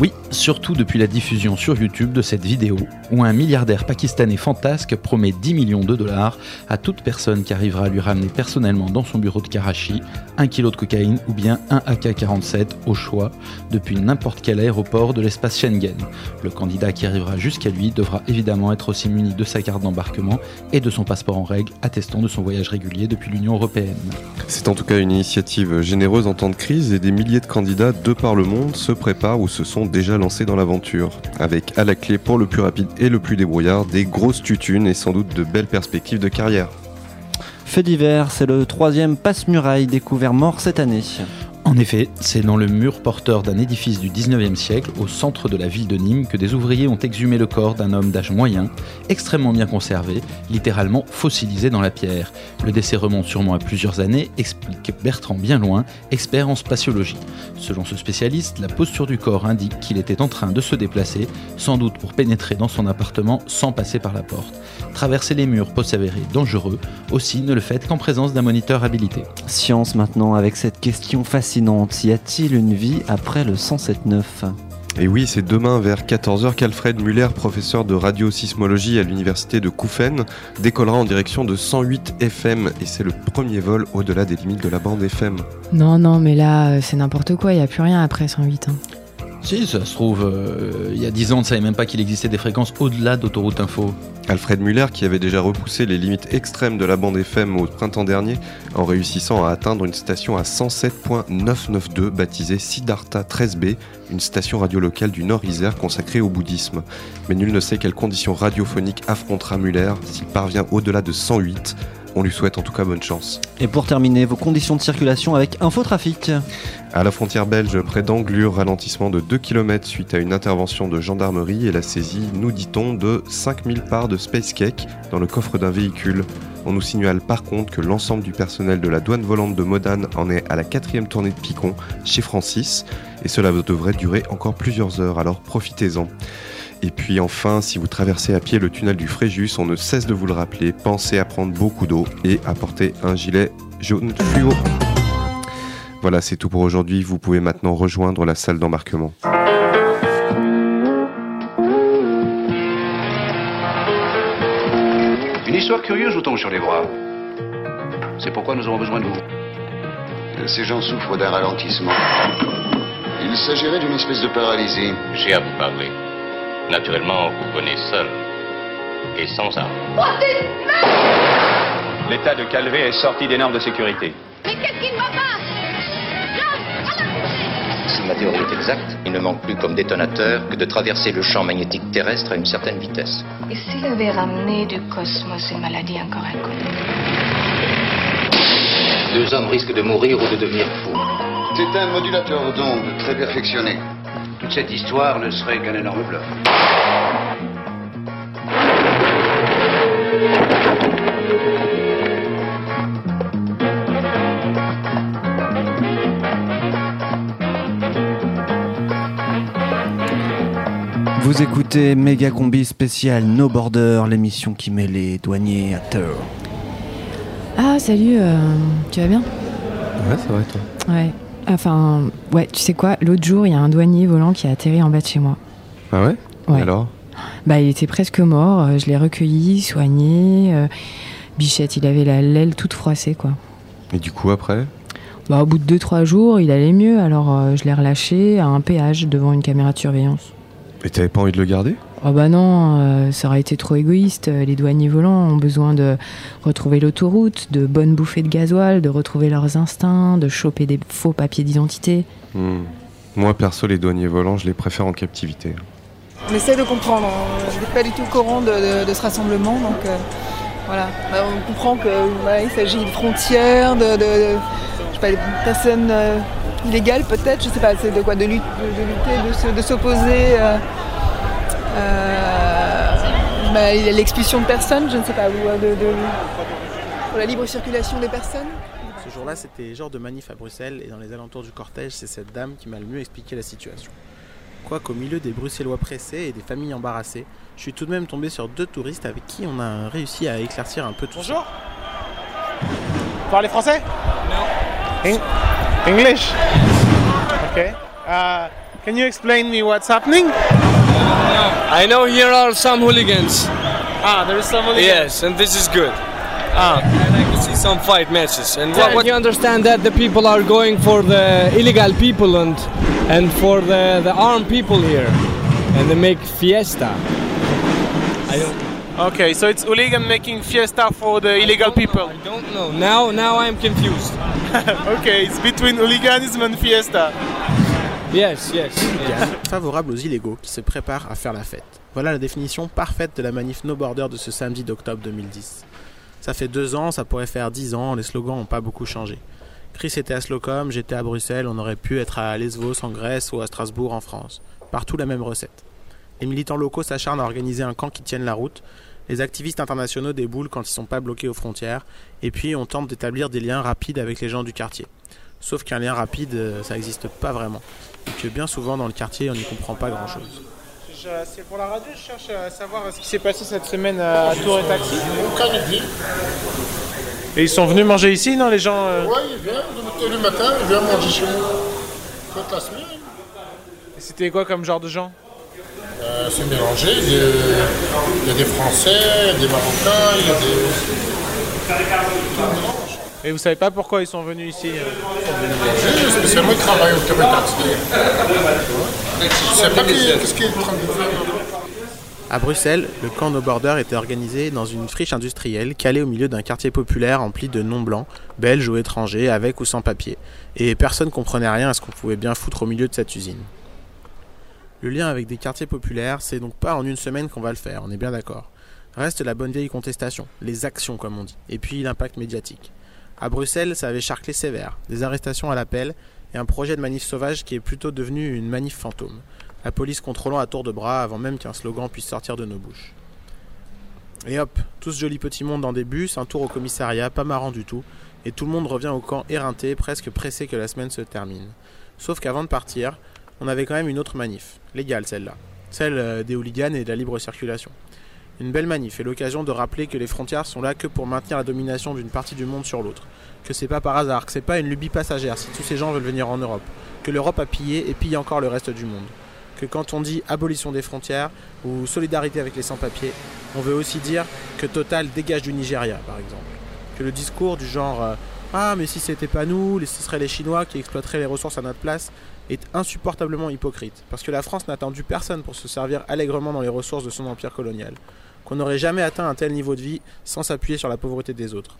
Oui, surtout depuis la diffusion sur YouTube de cette vidéo où un milliardaire pakistanais fantasque promet 10 millions de dollars à toute personne qui arrivera à lui ramener personnellement dans son bureau de Karachi un kilo de cocaïne ou bien un AK-47 au choix depuis n'importe quel aéroport de l'espace Schengen. Le candidat qui arrivera jusqu'à lui devra évidemment être aussi muni de sa carte d'embarquement et de son passeport en règle attestant de son voyage régulier depuis l'Union européenne. C'est en tout cas une initiative généreuse en temps de crise et des milliers de candidats de par le monde se préparent ou se sont déjà lancés dans l'aventure. Avec à la clé pour le plus rapide et le plus débrouillard des grosses tutunes et sans doute de belles perspectives de carrière. Fait divers, c'est le troisième passe-muraille découvert mort cette année. En effet, c'est dans le mur porteur d'un édifice du 19e siècle, au centre de la ville de Nîmes, que des ouvriers ont exhumé le corps d'un homme d'âge moyen, extrêmement bien conservé, littéralement fossilisé dans la pierre. Le décès remonte sûrement à plusieurs années, explique Bertrand Bienloin, expert en spatiologie. Selon ce spécialiste, la posture du corps indique qu'il était en train de se déplacer, sans doute pour pénétrer dans son appartement sans passer par la porte. Traverser les murs peut s'avérer dangereux, aussi ne le faites qu'en présence d'un moniteur habilité. Science maintenant avec cette question Y a-t-il une vie après le 107.9 Et oui, c'est demain vers 14h qu'Alfred Muller, professeur de radiosismologie à l'université de Kouffen, décollera en direction de 108 FM et c'est le premier vol au-delà des limites de la bande FM. Non, non, mais là, euh, c'est n'importe quoi, il n'y a plus rien après 108. hein. Si, ça se trouve, euh, il y a 10 ans, on ne savait même pas qu'il existait des fréquences au-delà d'autoroute info. Alfred Muller, qui avait déjà repoussé les limites extrêmes de la bande FM au printemps dernier, en réussissant à atteindre une station à 107.992 baptisée Siddhartha 13B, une station radio locale du Nord-Isère consacrée au bouddhisme. Mais nul ne sait quelles conditions radiophoniques affrontera Muller s'il parvient au-delà de 108. On lui souhaite en tout cas bonne chance. Et pour terminer, vos conditions de circulation avec Infotrafic. À la frontière belge, près d'Anglure, ralentissement de 2 km suite à une intervention de gendarmerie et la saisie, nous dit-on, de 5000 parts de Space Cake dans le coffre d'un véhicule. On nous signale par contre que l'ensemble du personnel de la douane volante de Modane en est à la quatrième tournée de Picon chez Francis, et cela devrait durer encore plusieurs heures, alors profitez-en. Et puis enfin, si vous traversez à pied le tunnel du Fréjus, on ne cesse de vous le rappeler, pensez à prendre beaucoup d'eau et à porter un gilet jaune fluo. Voilà, c'est tout pour aujourd'hui. Vous pouvez maintenant rejoindre la salle d'embarquement. Une histoire curieuse vous tombe sur les bras. C'est pourquoi nous avons besoin de vous. Ces gens souffrent d'un ralentissement. Il s'agirait d'une espèce de paralysie. J'ai à vous parler. Naturellement, vous venez seul. Et sans armes. L'état de Calvé est sorti des normes de sécurité. Mais qu'est-ce qui ne va pas Si ma théorie est exacte, il ne manque plus comme détonateur que de traverser le champ magnétique terrestre à une certaine vitesse. Et s'il avait ramené du cosmos une maladie encore inconnue Deux hommes risquent de mourir ou de devenir fous. C'est un modulateur d'ondes très perfectionné. Toute cette histoire ne serait qu'un énorme bluff. Vous écoutez Méga Combi spécial No Border, l'émission qui met les douaniers à terre. Ah, salut, euh, tu vas bien? Ouais, ça va et toi? Ouais. Enfin, ouais, tu sais quoi L'autre jour, il y a un douanier volant qui a atterri en bas de chez moi. Ah ouais? Ouais. Alors? Bah, il était presque mort. euh, Je l'ai recueilli, soigné. euh, Bichette, il avait la l'aile toute froissée, quoi. Et du coup, après? Bah, au bout de 2-3 jours, il allait mieux, alors euh, je l'ai relâché à un péage devant une caméra de surveillance. Et t'avais pas envie de le garder? Oh bah non, euh, ça aurait été trop égoïste. Les douaniers volants ont besoin de retrouver l'autoroute, de bonnes bouffées de gasoil, de retrouver leurs instincts, de choper des faux papiers d'identité. Hmm. Moi, perso, les douaniers volants, je les préfère en captivité. On essaie de comprendre. On- Je n'ai pas du tout au courant de, de- de ce rassemblement, donc euh, voilà. Bah, on comprend qu'il il s'agit de frontières, de, de- de- je sais pas, de personnes euh, illégales peut-être, je sais pas, c'est de quoi, de, lutte, de, de lutter, de, se- de s'opposer. Euh, euh, bah, il y a l'expulsion de personnes, je ne sais pas, ou euh, de, de- pour la libre circulation des personnes. Ce jour-là, c'était genre de manif à Bruxelles et dans les alentours du cortège, c'est cette dame qui m'a le mieux expliqué la situation. Quoiqu'au milieu des Bruxellois pressés et des familles embarrassées, je suis tout de même tombé sur deux touristes avec qui on a réussi à éclaircir un peu tout Bonjour. Vous parlez français? Eng- English? Okay. Uh, can you explain me what's happening? I know here are some hooligans. Ah, there is some hooligans. Yes, and this is good. Ah. And I can see some fight matches. And What- what, what you understand that the people are going for the illegal people and and for the, the armed people here. And they make fiesta. I don't Okay, so it's hooligan making fiesta for the illegal people. I don't know. Now now I'm confused. okay, it's between hooliganism and fiesta. Yes, yes. Favorable aux illégaux qui se préparent à faire la fête. Voilà la définition parfaite de la manif No Border de ce samedi d'octobre 2010. Ça fait deux ans, ça pourrait faire dix ans, les slogans n'ont pas beaucoup changé. Chris était à Slocum, j'étais à Bruxelles, on aurait pu être à Lesvos en Grèce ou à Strasbourg en France. Partout la même recette. Les militants locaux s'acharnent à organiser un camp qui tienne la route. Les activistes internationaux déboulent quand ils sont pas bloqués aux frontières. Et puis on tente d'établir des liens rapides avec les gens du quartier. Sauf qu'un lien rapide, euh, ça n'existe pas vraiment. Et que bien souvent dans le quartier, on n'y comprend pas grand-chose. C'est pour la radio, je cherche à savoir ce qui s'est passé cette semaine à Tour et Taxi. Et ils sont venus manger ici, non, les gens euh Ouais, il vient le, matin, il vient manger chez moi. Toute la semaine. Et C'était quoi comme genre de gens? Euh, c'est mélangé. Il y, a, il y a des Français, des Marocains, il y a des. Et vous savez pas pourquoi ils sont venus ici euh Manger, spécialement, ils travaillent au. Je sais pas qu'est-ce qu'il est en train de faire. À Bruxelles, le camp No Border était organisé dans une friche industrielle calée au milieu d'un quartier populaire rempli de non-blancs, belges ou étrangers, avec ou sans papier. Et personne comprenait rien à ce qu'on pouvait bien foutre au milieu de cette usine. Le lien avec des quartiers populaires, c'est donc pas en une semaine qu'on va le faire, on est bien d'accord. Reste la bonne vieille contestation, les actions comme on dit, et puis l'impact médiatique. À Bruxelles, ça avait charclé sévère, des arrestations à l'appel et un projet de manif sauvage qui est plutôt devenu une manif fantôme. La police contrôlant à tour de bras avant même qu'un slogan puisse sortir de nos bouches. Et hop, tout ce joli petit monde dans des bus, un tour au commissariat, pas marrant du tout, et tout le monde revient au camp éreinté, presque pressé que la semaine se termine. Sauf qu'avant de partir, on avait quand même une autre manif, légale celle-là, celle euh, des hooligans et de la libre circulation. Une belle manif et l'occasion de rappeler que les frontières sont là que pour maintenir la domination d'une partie du monde sur l'autre. Que c'est pas par hasard, que c'est pas une lubie passagère si tous ces gens veulent venir en Europe. Que l'Europe a pillé et pille encore le reste du monde. Que quand on dit abolition des frontières ou solidarité avec les sans-papiers, on veut aussi dire que Total dégage du Nigeria, par exemple. Que le discours du genre euh, Ah, mais si c'était pas nous, ce seraient les Chinois qui exploiteraient les ressources à notre place est insupportablement hypocrite. Parce que la France n'a attendu personne pour se servir allègrement dans les ressources de son empire colonial qu'on n'aurait jamais atteint un tel niveau de vie sans s'appuyer sur la pauvreté des autres.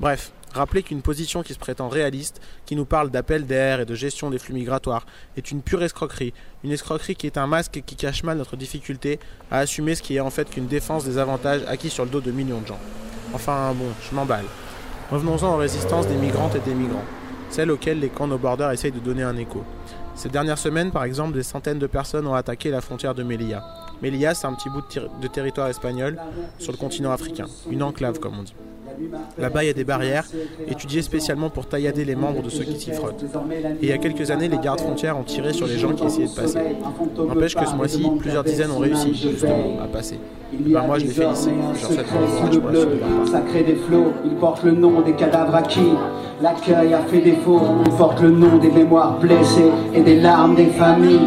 Bref, rappelez qu'une position qui se prétend réaliste, qui nous parle d'appel d'air et de gestion des flux migratoires, est une pure escroquerie, une escroquerie qui est un masque qui cache mal notre difficulté à assumer ce qui est en fait qu'une défense des avantages acquis sur le dos de millions de gens. Enfin bon, je m'emballe. Revenons-en aux résistances des migrantes et des migrants, celles auxquelles les camps no border essayent de donner un écho. Ces dernières semaines, par exemple, des centaines de personnes ont attaqué la frontière de Melilla. Melilla, c'est un petit bout de, de, territoire espagnol sur le continent africain, une enclave comme on dit. Là-bas, il y a des barrières étudiées spécialement pour taillader les membres de ceux qui s'y frottent. Et il y a quelques années, les gardes frontières ont tiré sur les gens qui essayaient de passer. N'empêche que ce mois-ci, plusieurs dizaines ont réussi justement à passer. Ben moi, je les félicite. Leur part. Sacré des flots, il porte le nom des cadavres acquis. L'accueil a fait défaut, il porte le nom des mémoires blessées et des larmes des familles.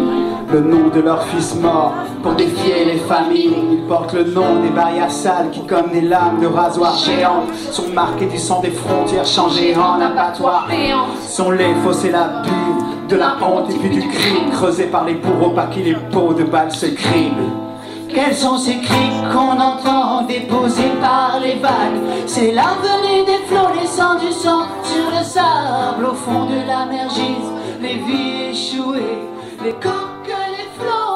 Le nom de leurs fils morts pour défier les familles. Il porte le nom des barrières sales qui, comme des lames de rasoir géantes, sont marquées du sang des frontières changées en abattoirs. Sont les fossés la bulle de la honte et puis du crime creusé par les bourreaux par qui les pots de balles se criment. Quels sont ces cris qu'on entend déposés par les vagues? C'est la venue des flots laissant du sang sur le sable Au fond de la mer les vies échouées Les corps que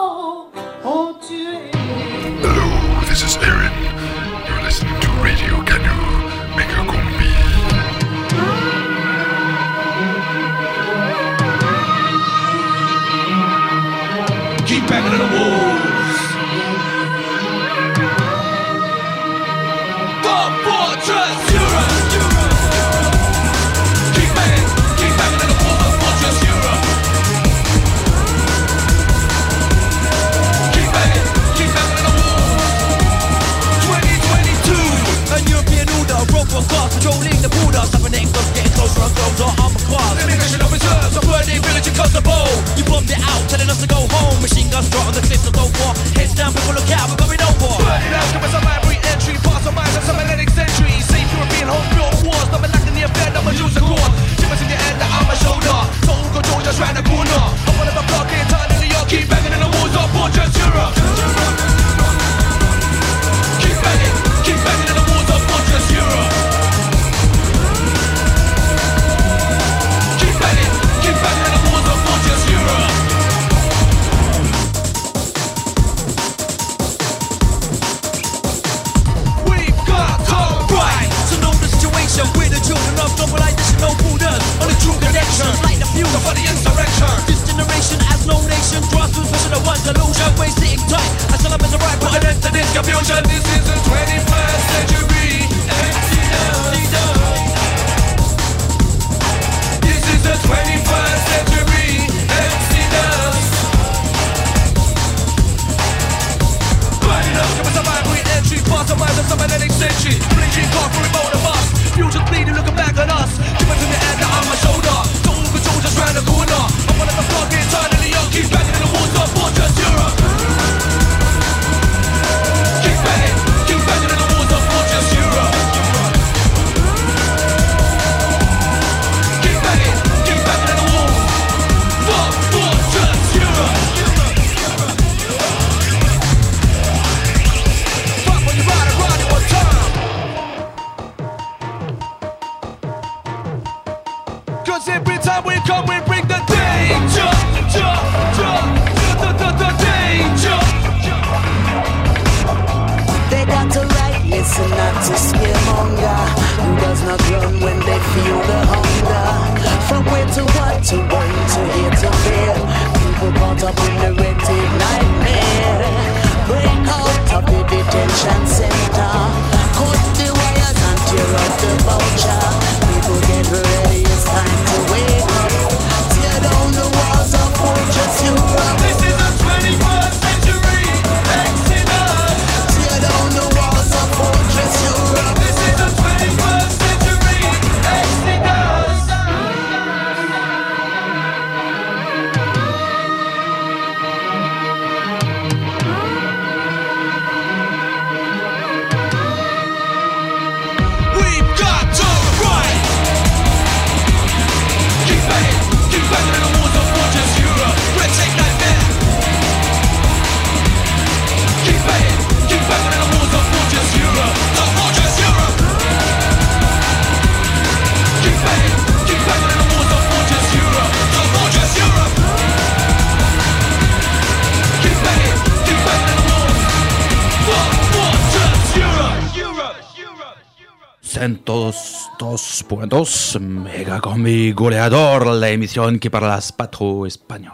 102.2 Mega Combi Goleador, la emisión que parlas pas trop espagnol.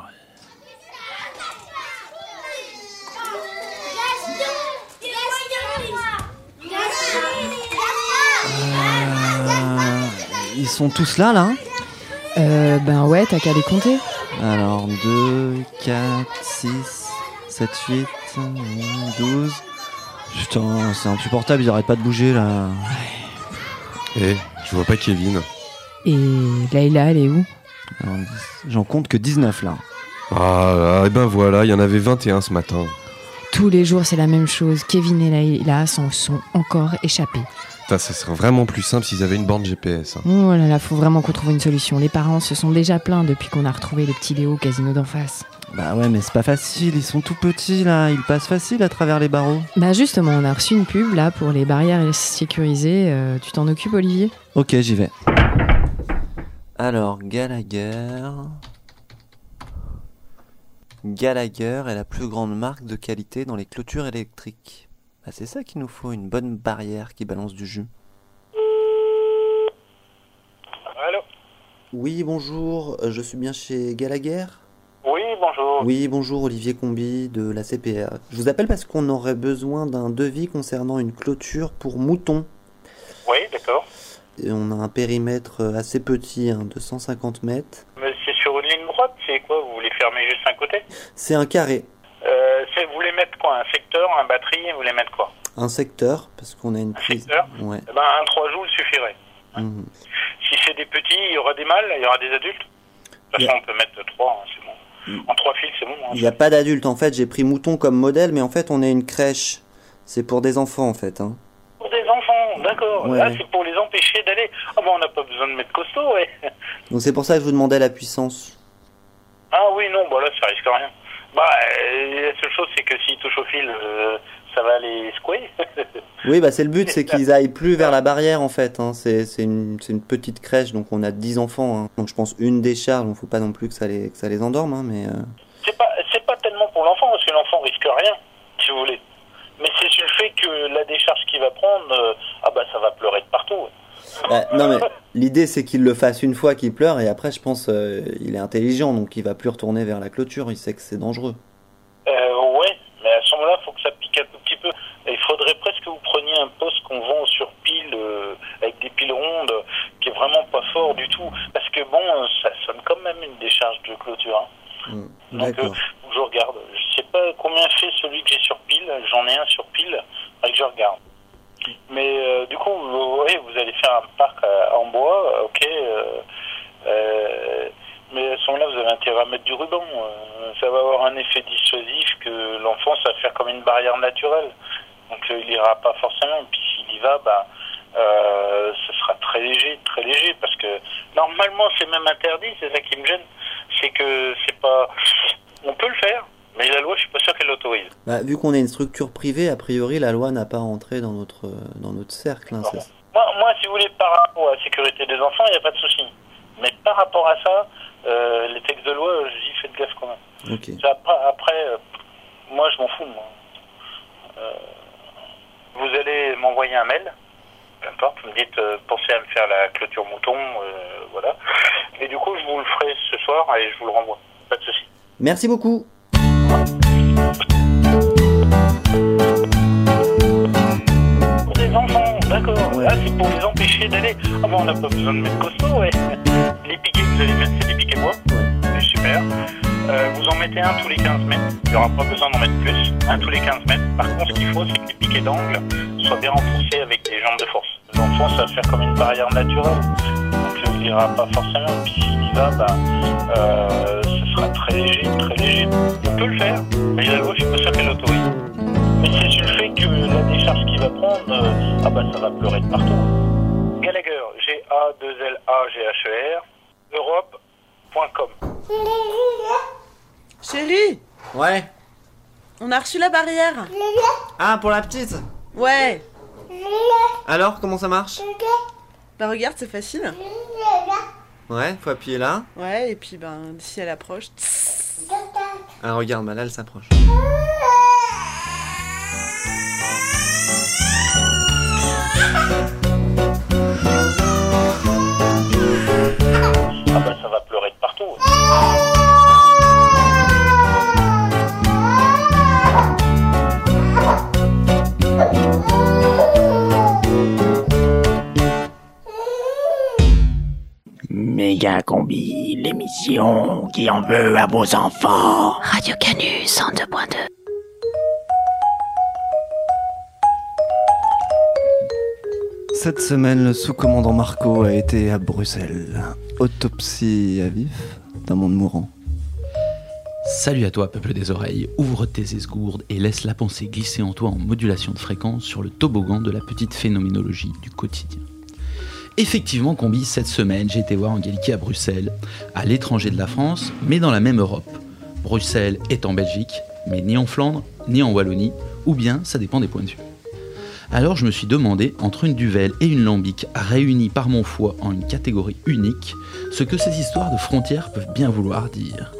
Ils sont tous là, là Euh, ben ouais, t'as qu'à les compter. Alors, 2, 4, 6, 7, 8, 12. Putain, c'est insupportable, ils arrêtent pas de bouger là. Eh, je vois pas Kevin. Et Layla, elle est où? J'en compte que 19 là. Ah, et ben voilà, il y en avait 21 ce matin. Tous les jours, c'est la même chose. Kevin et Layla s'en sont encore échappés. Putain, ça serait vraiment plus simple s'ils avaient une borne GPS. hein. Oh là là, faut vraiment qu'on trouve une solution. Les parents se sont déjà plaints depuis qu'on a retrouvé le petit Léo au casino d'en face. Bah ouais, mais c'est pas facile, ils sont tout petits là, ils passent facile à travers les barreaux. Bah justement, on a reçu une pub là pour les barrières sécurisées. Euh, tu t'en occupes, Olivier? Ok, j'y vais. Alors, Gallagher. Gallagher est la plus grande marque de qualité dans les clôtures électriques. Bah, c'est ça qu'il nous faut, une bonne barrière qui balance du jus. Allô? Oui, bonjour, euh, je suis bien chez Gallagher? Oui, bonjour. Oui, bonjour, Olivier Combi de la CPR. Je vous appelle parce qu'on aurait besoin d'un devis concernant une clôture pour moutons. Oui, d'accord. Et on a un périmètre euh, assez petit, hein, de 150 mètres. Mais c'est sur une ligne droite, c'est quoi? Vous voulez fermer juste un côté? C'est un carré, euh, c'est- Vous voulez mettre quoi? Un secteur, un batterie Vous voulez mettre quoi? Un secteur, parce qu'on a une prise. secteur? Ouais. Eh ben, un 3 joules suffirait. Mhm. Si c'est des petits, il y aura des mâles, il y aura des adultes? De toute façon, on peut mettre 3, c'est bon. En 3 fils, c'est bon. hein. Il n'y a pas d'adulte en fait, j'ai pris mouton comme modèle, mais en fait on est une crèche. C'est pour des enfants en fait. Hein. Pour des enfants, d'accord. Ouais. Là, c'est pour les empêcher d'aller. Ah bon, on n'a pas besoin de mettre costaud, ouais. Donc c'est pour ça que je vous demandais la puissance. Ah oui, non, bah là, ça risque rien. Bah, euh, la seule chose, c'est que s'ils touchent au fil, euh, ça va les secouer. Oui, bah c'est le but, c'est qu'ils aillent plus vers la barrière en fait. Hein. C'est une, une petite crèche, donc on a 10 enfants. hein. Donc je pense une décharge, donc faut pas non plus que ça les, que ça les endorme. Hein, mais euh, c'est pas, c'est pas tellement pour l'enfant, parce que l'enfant risque rien, si vous voulez. Mais c'est sur le fait que la décharge qu'il va prendre, euh, ah bah ça va pleurer de partout. bah, non mais l'idée c'est qu'il le fasse une fois qu'il pleure et après je pense euh, il est intelligent donc il va plus retourner vers la clôture. Il sait que c'est dangereux. Euh, ouais, mais à ce moment-là, il faut que ça pique un tout petit peu. Et il faudrait presque que vous preniez un poste qu'on vend sur pile, euh, avec des piles rondes, qui est vraiment pas fort du tout. Parce que bon, euh, ça sonne quand même une décharge de clôture. hein. Donc, euh, je regarde. Je sais pas combien fait celui que j'ai sur pile. J'en ai un sur pile. Que je regarde. Mais euh, du coup, vous, oui, vous allez faire un parc en bois, ok. euh, mais à ce moment-là, vous avez intérêt à mettre du ruban. ça va avoir un effet dissuasif que l'enfant, ça va faire comme une barrière naturelle. Donc il ira pas forcément. Et puis s'il y va, bah, euh, ce sera très léger, très léger, parce que normalement c'est même interdit. C'est ça qui me gêne, c'est que c'est pas. On peut le faire, mais la loi, je suis pas sûr qu'elle l'autorise. Bah, vu qu'on est une structure privée, a priori la loi n'a pas entré dans notre dans notre cercle. hein, Moi, moi, si vous voulez, par rapport à la sécurité des enfants, il n'y a pas de souci. Mais par rapport à ça, euh, les textes de loi, je dis faites gaffe quand même. Après, après, euh, moi, je m'en fous. Moi. Euh, vous allez m'envoyer un mail, peu importe, vous me dites euh, pensez à me faire la clôture mouton, euh, voilà. Et du coup, je vous le ferai ce soir et je vous le renvoie. Pas de souci. Merci beaucoup. Pour des enfants, d'accord. Là, c'est pour les empêcher d'aller. Ah bon, on n'a pas besoin de mettre costaud, ouais. Les piquets, vous allez mettre, c'est des piquets bois. C'est super. Euh, vous en mettez un tous les 15 mètres. Il n'y aura pas besoin d'en mettre plus. Un tous les 15 mètres. Par contre, ce qu'il faut, c'est que les piquets d'angle soient bien renforcés avec Ça va faire comme une barrière naturelle. Donc, euh, il ira pas forcément. Puis s'il y va, bah, euh, ce sera très léger, très léger. On peut le faire, mais la loi, sûr qu'elle l'autorise. Mais c'est sur le fait que la décharge qu'il va prendre, euh, ah bah ça va pleurer de partout. Gallagher, G-A-2-L-A-G-H-E-R, Europe.com. Chérie, Ouais. on a reçu la barrière. Ah pour la petite. Ouais. Alors, comment ça marche Bah regarde, c'est facile. Ouais, faut appuyer là. Ouais, et puis ben si elle approche. Ah regarde, bah là elle s'approche. Ah bah ça va Méga Combi, l'émission qui en veut à vos enfants. Radio Canu 102.2. Cette semaine, le sous-commandant Marco a été à Bruxelles. Autopsie à vif d'un monde mourant. Salut à toi, peuple des oreilles. Ouvre tes esgourdes et laisse la pensée glisser en toi en modulation de fréquence sur le toboggan de la petite phénoménologie du quotidien. Effectivement, combi, cette semaine, j'ai été voir Angelique à Bruxelles, à l'étranger de la France, mais dans la même Europe. Bruxelles est en Belgique, mais ni en Flandre, ni en Wallonie, ou bien ça dépend des points de vue. Alors je me suis demandé, entre une duvel et une lambic réunies par mon foie en une catégorie unique, ce que ces histoires de frontières peuvent bien vouloir dire.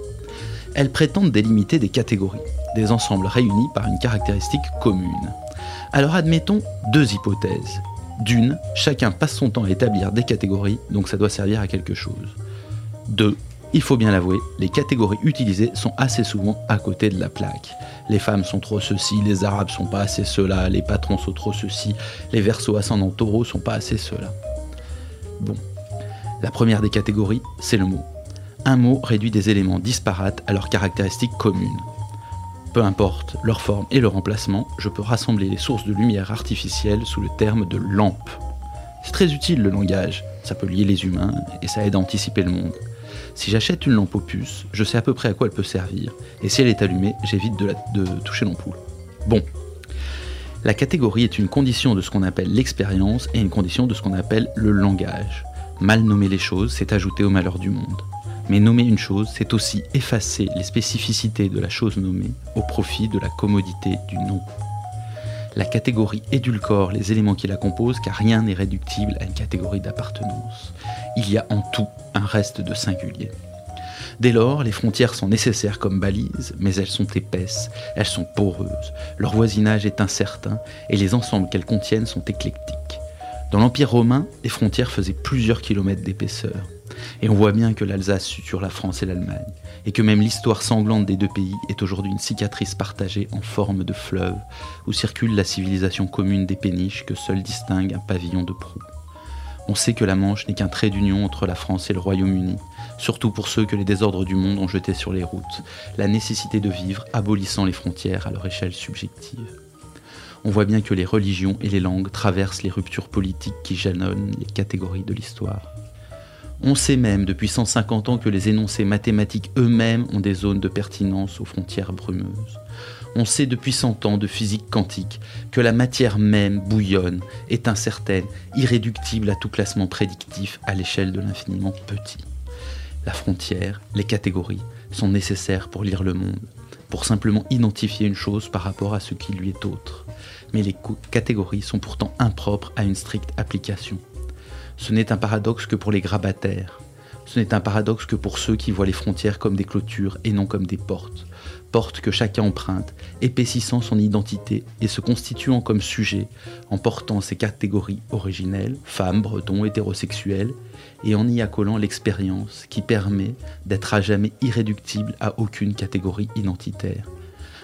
Elles prétendent délimiter des catégories, des ensembles réunis par une caractéristique commune. Alors admettons deux hypothèses. D'une, chacun passe son temps à établir des catégories, donc ça doit servir à quelque chose. Deux, il faut bien l'avouer, les catégories utilisées sont assez souvent à côté de la plaque. Les femmes sont trop ceci, les arabes sont pas assez cela, les patrons sont trop ceci, les versos ascendants taureaux sont pas assez cela. Bon. La première des catégories, c'est le mot. Un mot réduit des éléments disparates à leurs caractéristiques communes. Peu importe leur forme et leur emplacement, je peux rassembler les sources de lumière artificielle sous le terme de lampe. C'est très utile le langage, ça peut lier les humains et ça aide à anticiper le monde. Si j'achète une lampe opus, je sais à peu près à quoi elle peut servir, et si elle est allumée, j'évite de, de toucher l'ampoule. Bon. La catégorie est une condition de ce qu'on appelle l'expérience et une condition de ce qu'on appelle le langage. Mal nommer les choses, c'est ajouter au malheur du monde. Mais nommer une chose, c'est aussi effacer les spécificités de la chose nommée au profit de la commodité du nom. La catégorie édulcore les éléments qui la composent car rien n'est réductible à une catégorie d'appartenance. Il y a en tout un reste de singulier. Dès lors, les frontières sont nécessaires comme balises, mais elles sont épaisses, elles sont poreuses, leur voisinage est incertain et les ensembles qu'elles contiennent sont éclectiques. Dans l'Empire romain, les frontières faisaient plusieurs kilomètres d'épaisseur. Et on voit bien que l'Alsace suture la France et l'Allemagne, et que même l'histoire sanglante des deux pays est aujourd'hui une cicatrice partagée en forme de fleuve, où circule la civilisation commune des péniches que seul distingue un pavillon de proue. On sait que la Manche n'est qu'un trait d'union entre la France et le Royaume-Uni, surtout pour ceux que les désordres du monde ont jetés sur les routes, la nécessité de vivre abolissant les frontières à leur échelle subjective. On voit bien que les religions et les langues traversent les ruptures politiques qui jalonnent les catégories de l'histoire. On sait même depuis 150 ans que les énoncés mathématiques eux-mêmes ont des zones de pertinence aux frontières brumeuses. On sait depuis 100 ans de physique quantique que la matière même bouillonne, est incertaine, irréductible à tout classement prédictif à l'échelle de l'infiniment petit. La frontière, les catégories, sont nécessaires pour lire le monde, pour simplement identifier une chose par rapport à ce qui lui est autre. Mais les catégories sont pourtant impropres à une stricte application. Ce n'est un paradoxe que pour les grabataires. Ce n'est un paradoxe que pour ceux qui voient les frontières comme des clôtures et non comme des portes. Portes que chacun emprunte, épaississant son identité et se constituant comme sujet, en portant ses catégories originelles, femmes, bretons, hétérosexuels, et en y accolant l'expérience qui permet d'être à jamais irréductible à aucune catégorie identitaire.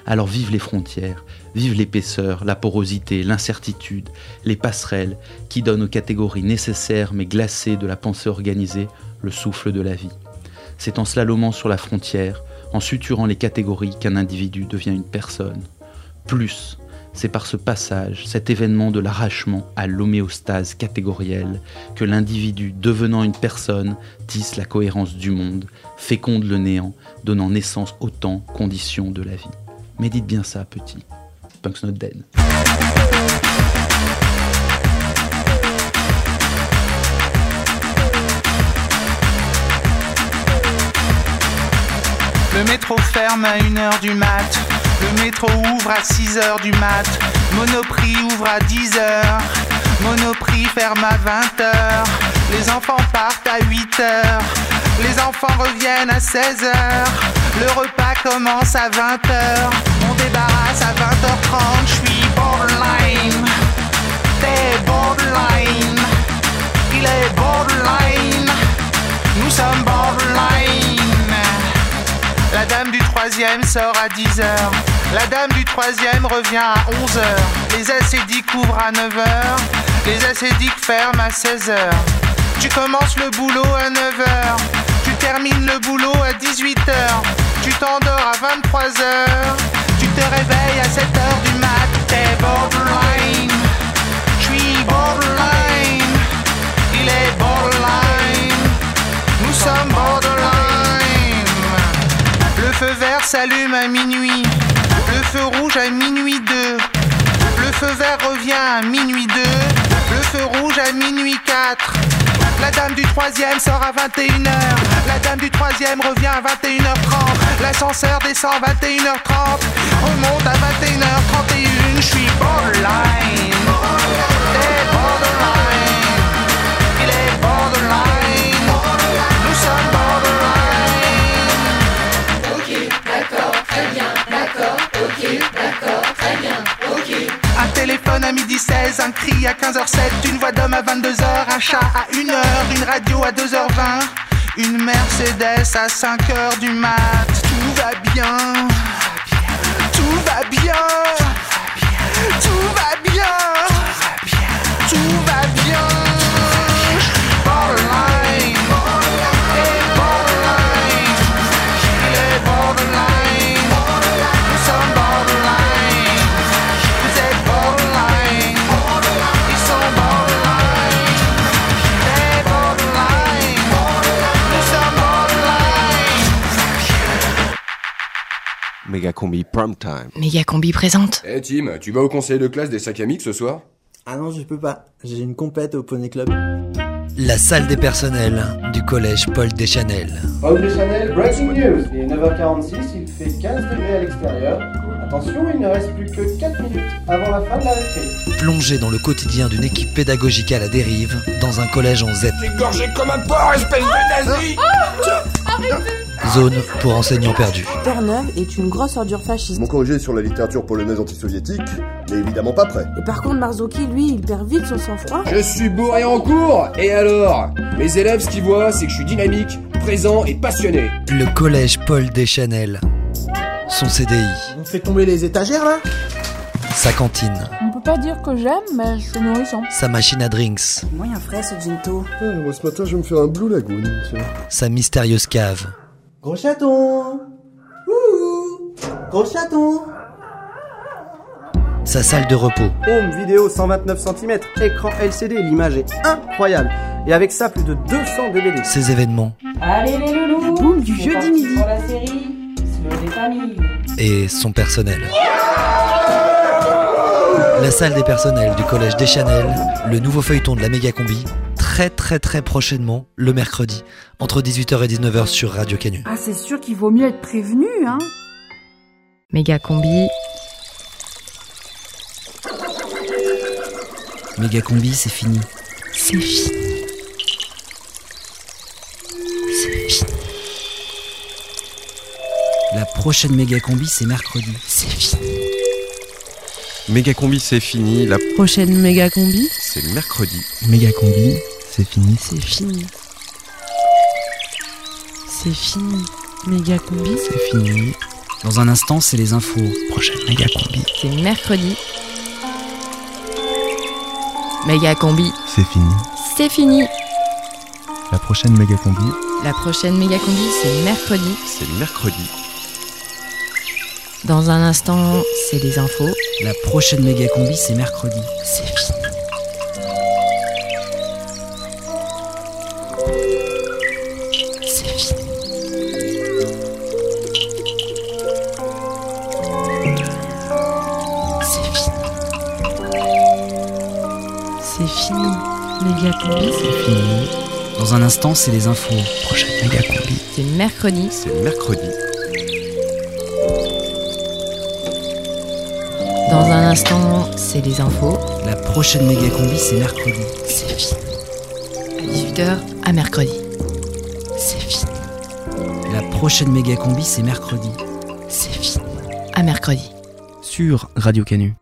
Alors vive les frontières, vive l'épaisseur, la porosité, l'incertitude, les passerelles qui donnent aux catégories nécessaires mais glacées de la pensée organisée le souffle de la vie. C'est en slalomant sur la frontière, en suturant les catégories qu'un individu devient une personne. Plus, c'est par ce passage, cet événement de l'arrachement à l'homéostase catégorielle, que l'individu devenant une personne tisse la cohérence du monde, féconde le néant, donnant naissance au temps, conditions de la vie. Médite bien ça, petit. Punk's not dead. Le métro ferme à 1h du mat. Le métro ouvre à 6h du mat. Monoprix ouvre à 10h. Monoprix ferme à 20h. Les enfants partent à 8h. Les enfants reviennent à 16h. Le repas commence à 20h. On débarrasse à 20h30. Je suis borderline. T'es borderline. Il est borderline. Nous sommes borderline. La dame du troisième sort à 10h. La dame du troisième revient à 11h. Les acédiques ouvrent à 9h. Les acédiques ferment à 16h. Tu commences le boulot à 9h. Termines le boulot à 18h. Tu t'endors à 23h. Tu te réveilles à 7h du mat. T'es borderline. Je suis borderline. Il est borderline. Nous sommes borderline. Le feu vert s'allume à minuit. Le feu rouge à minuit 2. Le feu vert revient à minuit 2. Feu rouge à minuit 4. La dame du troisième sort à 21h. La dame du troisième revient à 21h30. L'ascenseur descend à 21h30. Remonte à 21h31. Je suis borderline. Téléphone à midi 16, un cri à 15h07, une voix d'homme à 22h, un chat à 1h, une radio à 2h20, une Mercedes à 5h du mat. Tout va bien. Tout va bien. Tout va bien. Tout va bien. Borderline. Méga combi prime time. Méga combi présente. Eh Tim, tu vas au conseil de classe des sacs à mix ce soir? Ah non, je peux pas. J'ai une compète au Poney Club. La salle des personnels du collège Paul Deschanel. Paul Deschanel, breaking news. Il est 9h46, il fait 15 degrés à l'extérieur. Attention, il ne reste plus que 4 minutes avant la fin de la récré. Plongé dans le quotidien d'une équipe pédagogique à la dérive dans un collège en Z. T'es gorgé comme un porc, espèce de nazi Zone pour enseignants perdus. Terre-Neuve est une grosse ordure fasciste. Mon corrigé sur la littérature polonaise antisoviétique n'est évidemment pas prêt. Et par contre, Marzocchi, lui, il perd vite son sang-froid. Je suis bourré en cours Et alors? Mes élèves, ce qu'ils voient, c'est que je suis dynamique, présent et passionné. Le collège Paul Deschanel. Son CDI. On fait tomber les étagères là? Sa cantine. On peut pas dire que j'aime, mais c'est nourrissant. Sa machine à drinks. Moyen frais ce ginto. moi ce matin je vais me faire un Blue Lagoon, tiens. Sa mystérieuse cave. Gros chaton Gros chaton Sa salle de repos. Home vidéo 129 cm, écran LCD, l'image est incroyable. Et avec ça, plus de 200 DVD. Ses événements. Allez les loulous boum du jeudi midi. Pour la série, Slow des familles. Et son personnel. La salle des personnels du collège Deschanel, le nouveau feuilleton de la méga combi, très très très prochainement, le mercredi, entre 18h et 19h sur Radio Canu. Ah, c'est sûr qu'il vaut mieux être prévenu, hein Méga combi. Méga combi, c'est fini. C'est fini. C'est fini. La prochaine méga combi, c'est mercredi. C'est fini. Méga combi, c'est fini. La Prochaine méga combi. c'est mercredi. Méga combi, c'est fini. C'est fini. C'est fini. Méga combi. C'est fini. Dans un instant, c'est les infos. Prochaine méga combi. C'est mercredi. Méga combi. C'est fini. C'est fini. La prochaine méga combi. La prochaine méga combi, c'est mercredi. C'est mercredi. Dans un instant, c'est les infos. La prochaine méga combi, c'est mercredi. C'est fini. Dans un instant, c'est les infos. Prochaine méga combi. C'est mercredi. C'est mercredi. Dans un instant, c'est les infos. La prochaine méga combi, c'est mercredi. C'est fini. À 18h, à mercredi. C'est fini. La prochaine méga combi, c'est mercredi. C'est fini. À mercredi. Sur Radio Canu.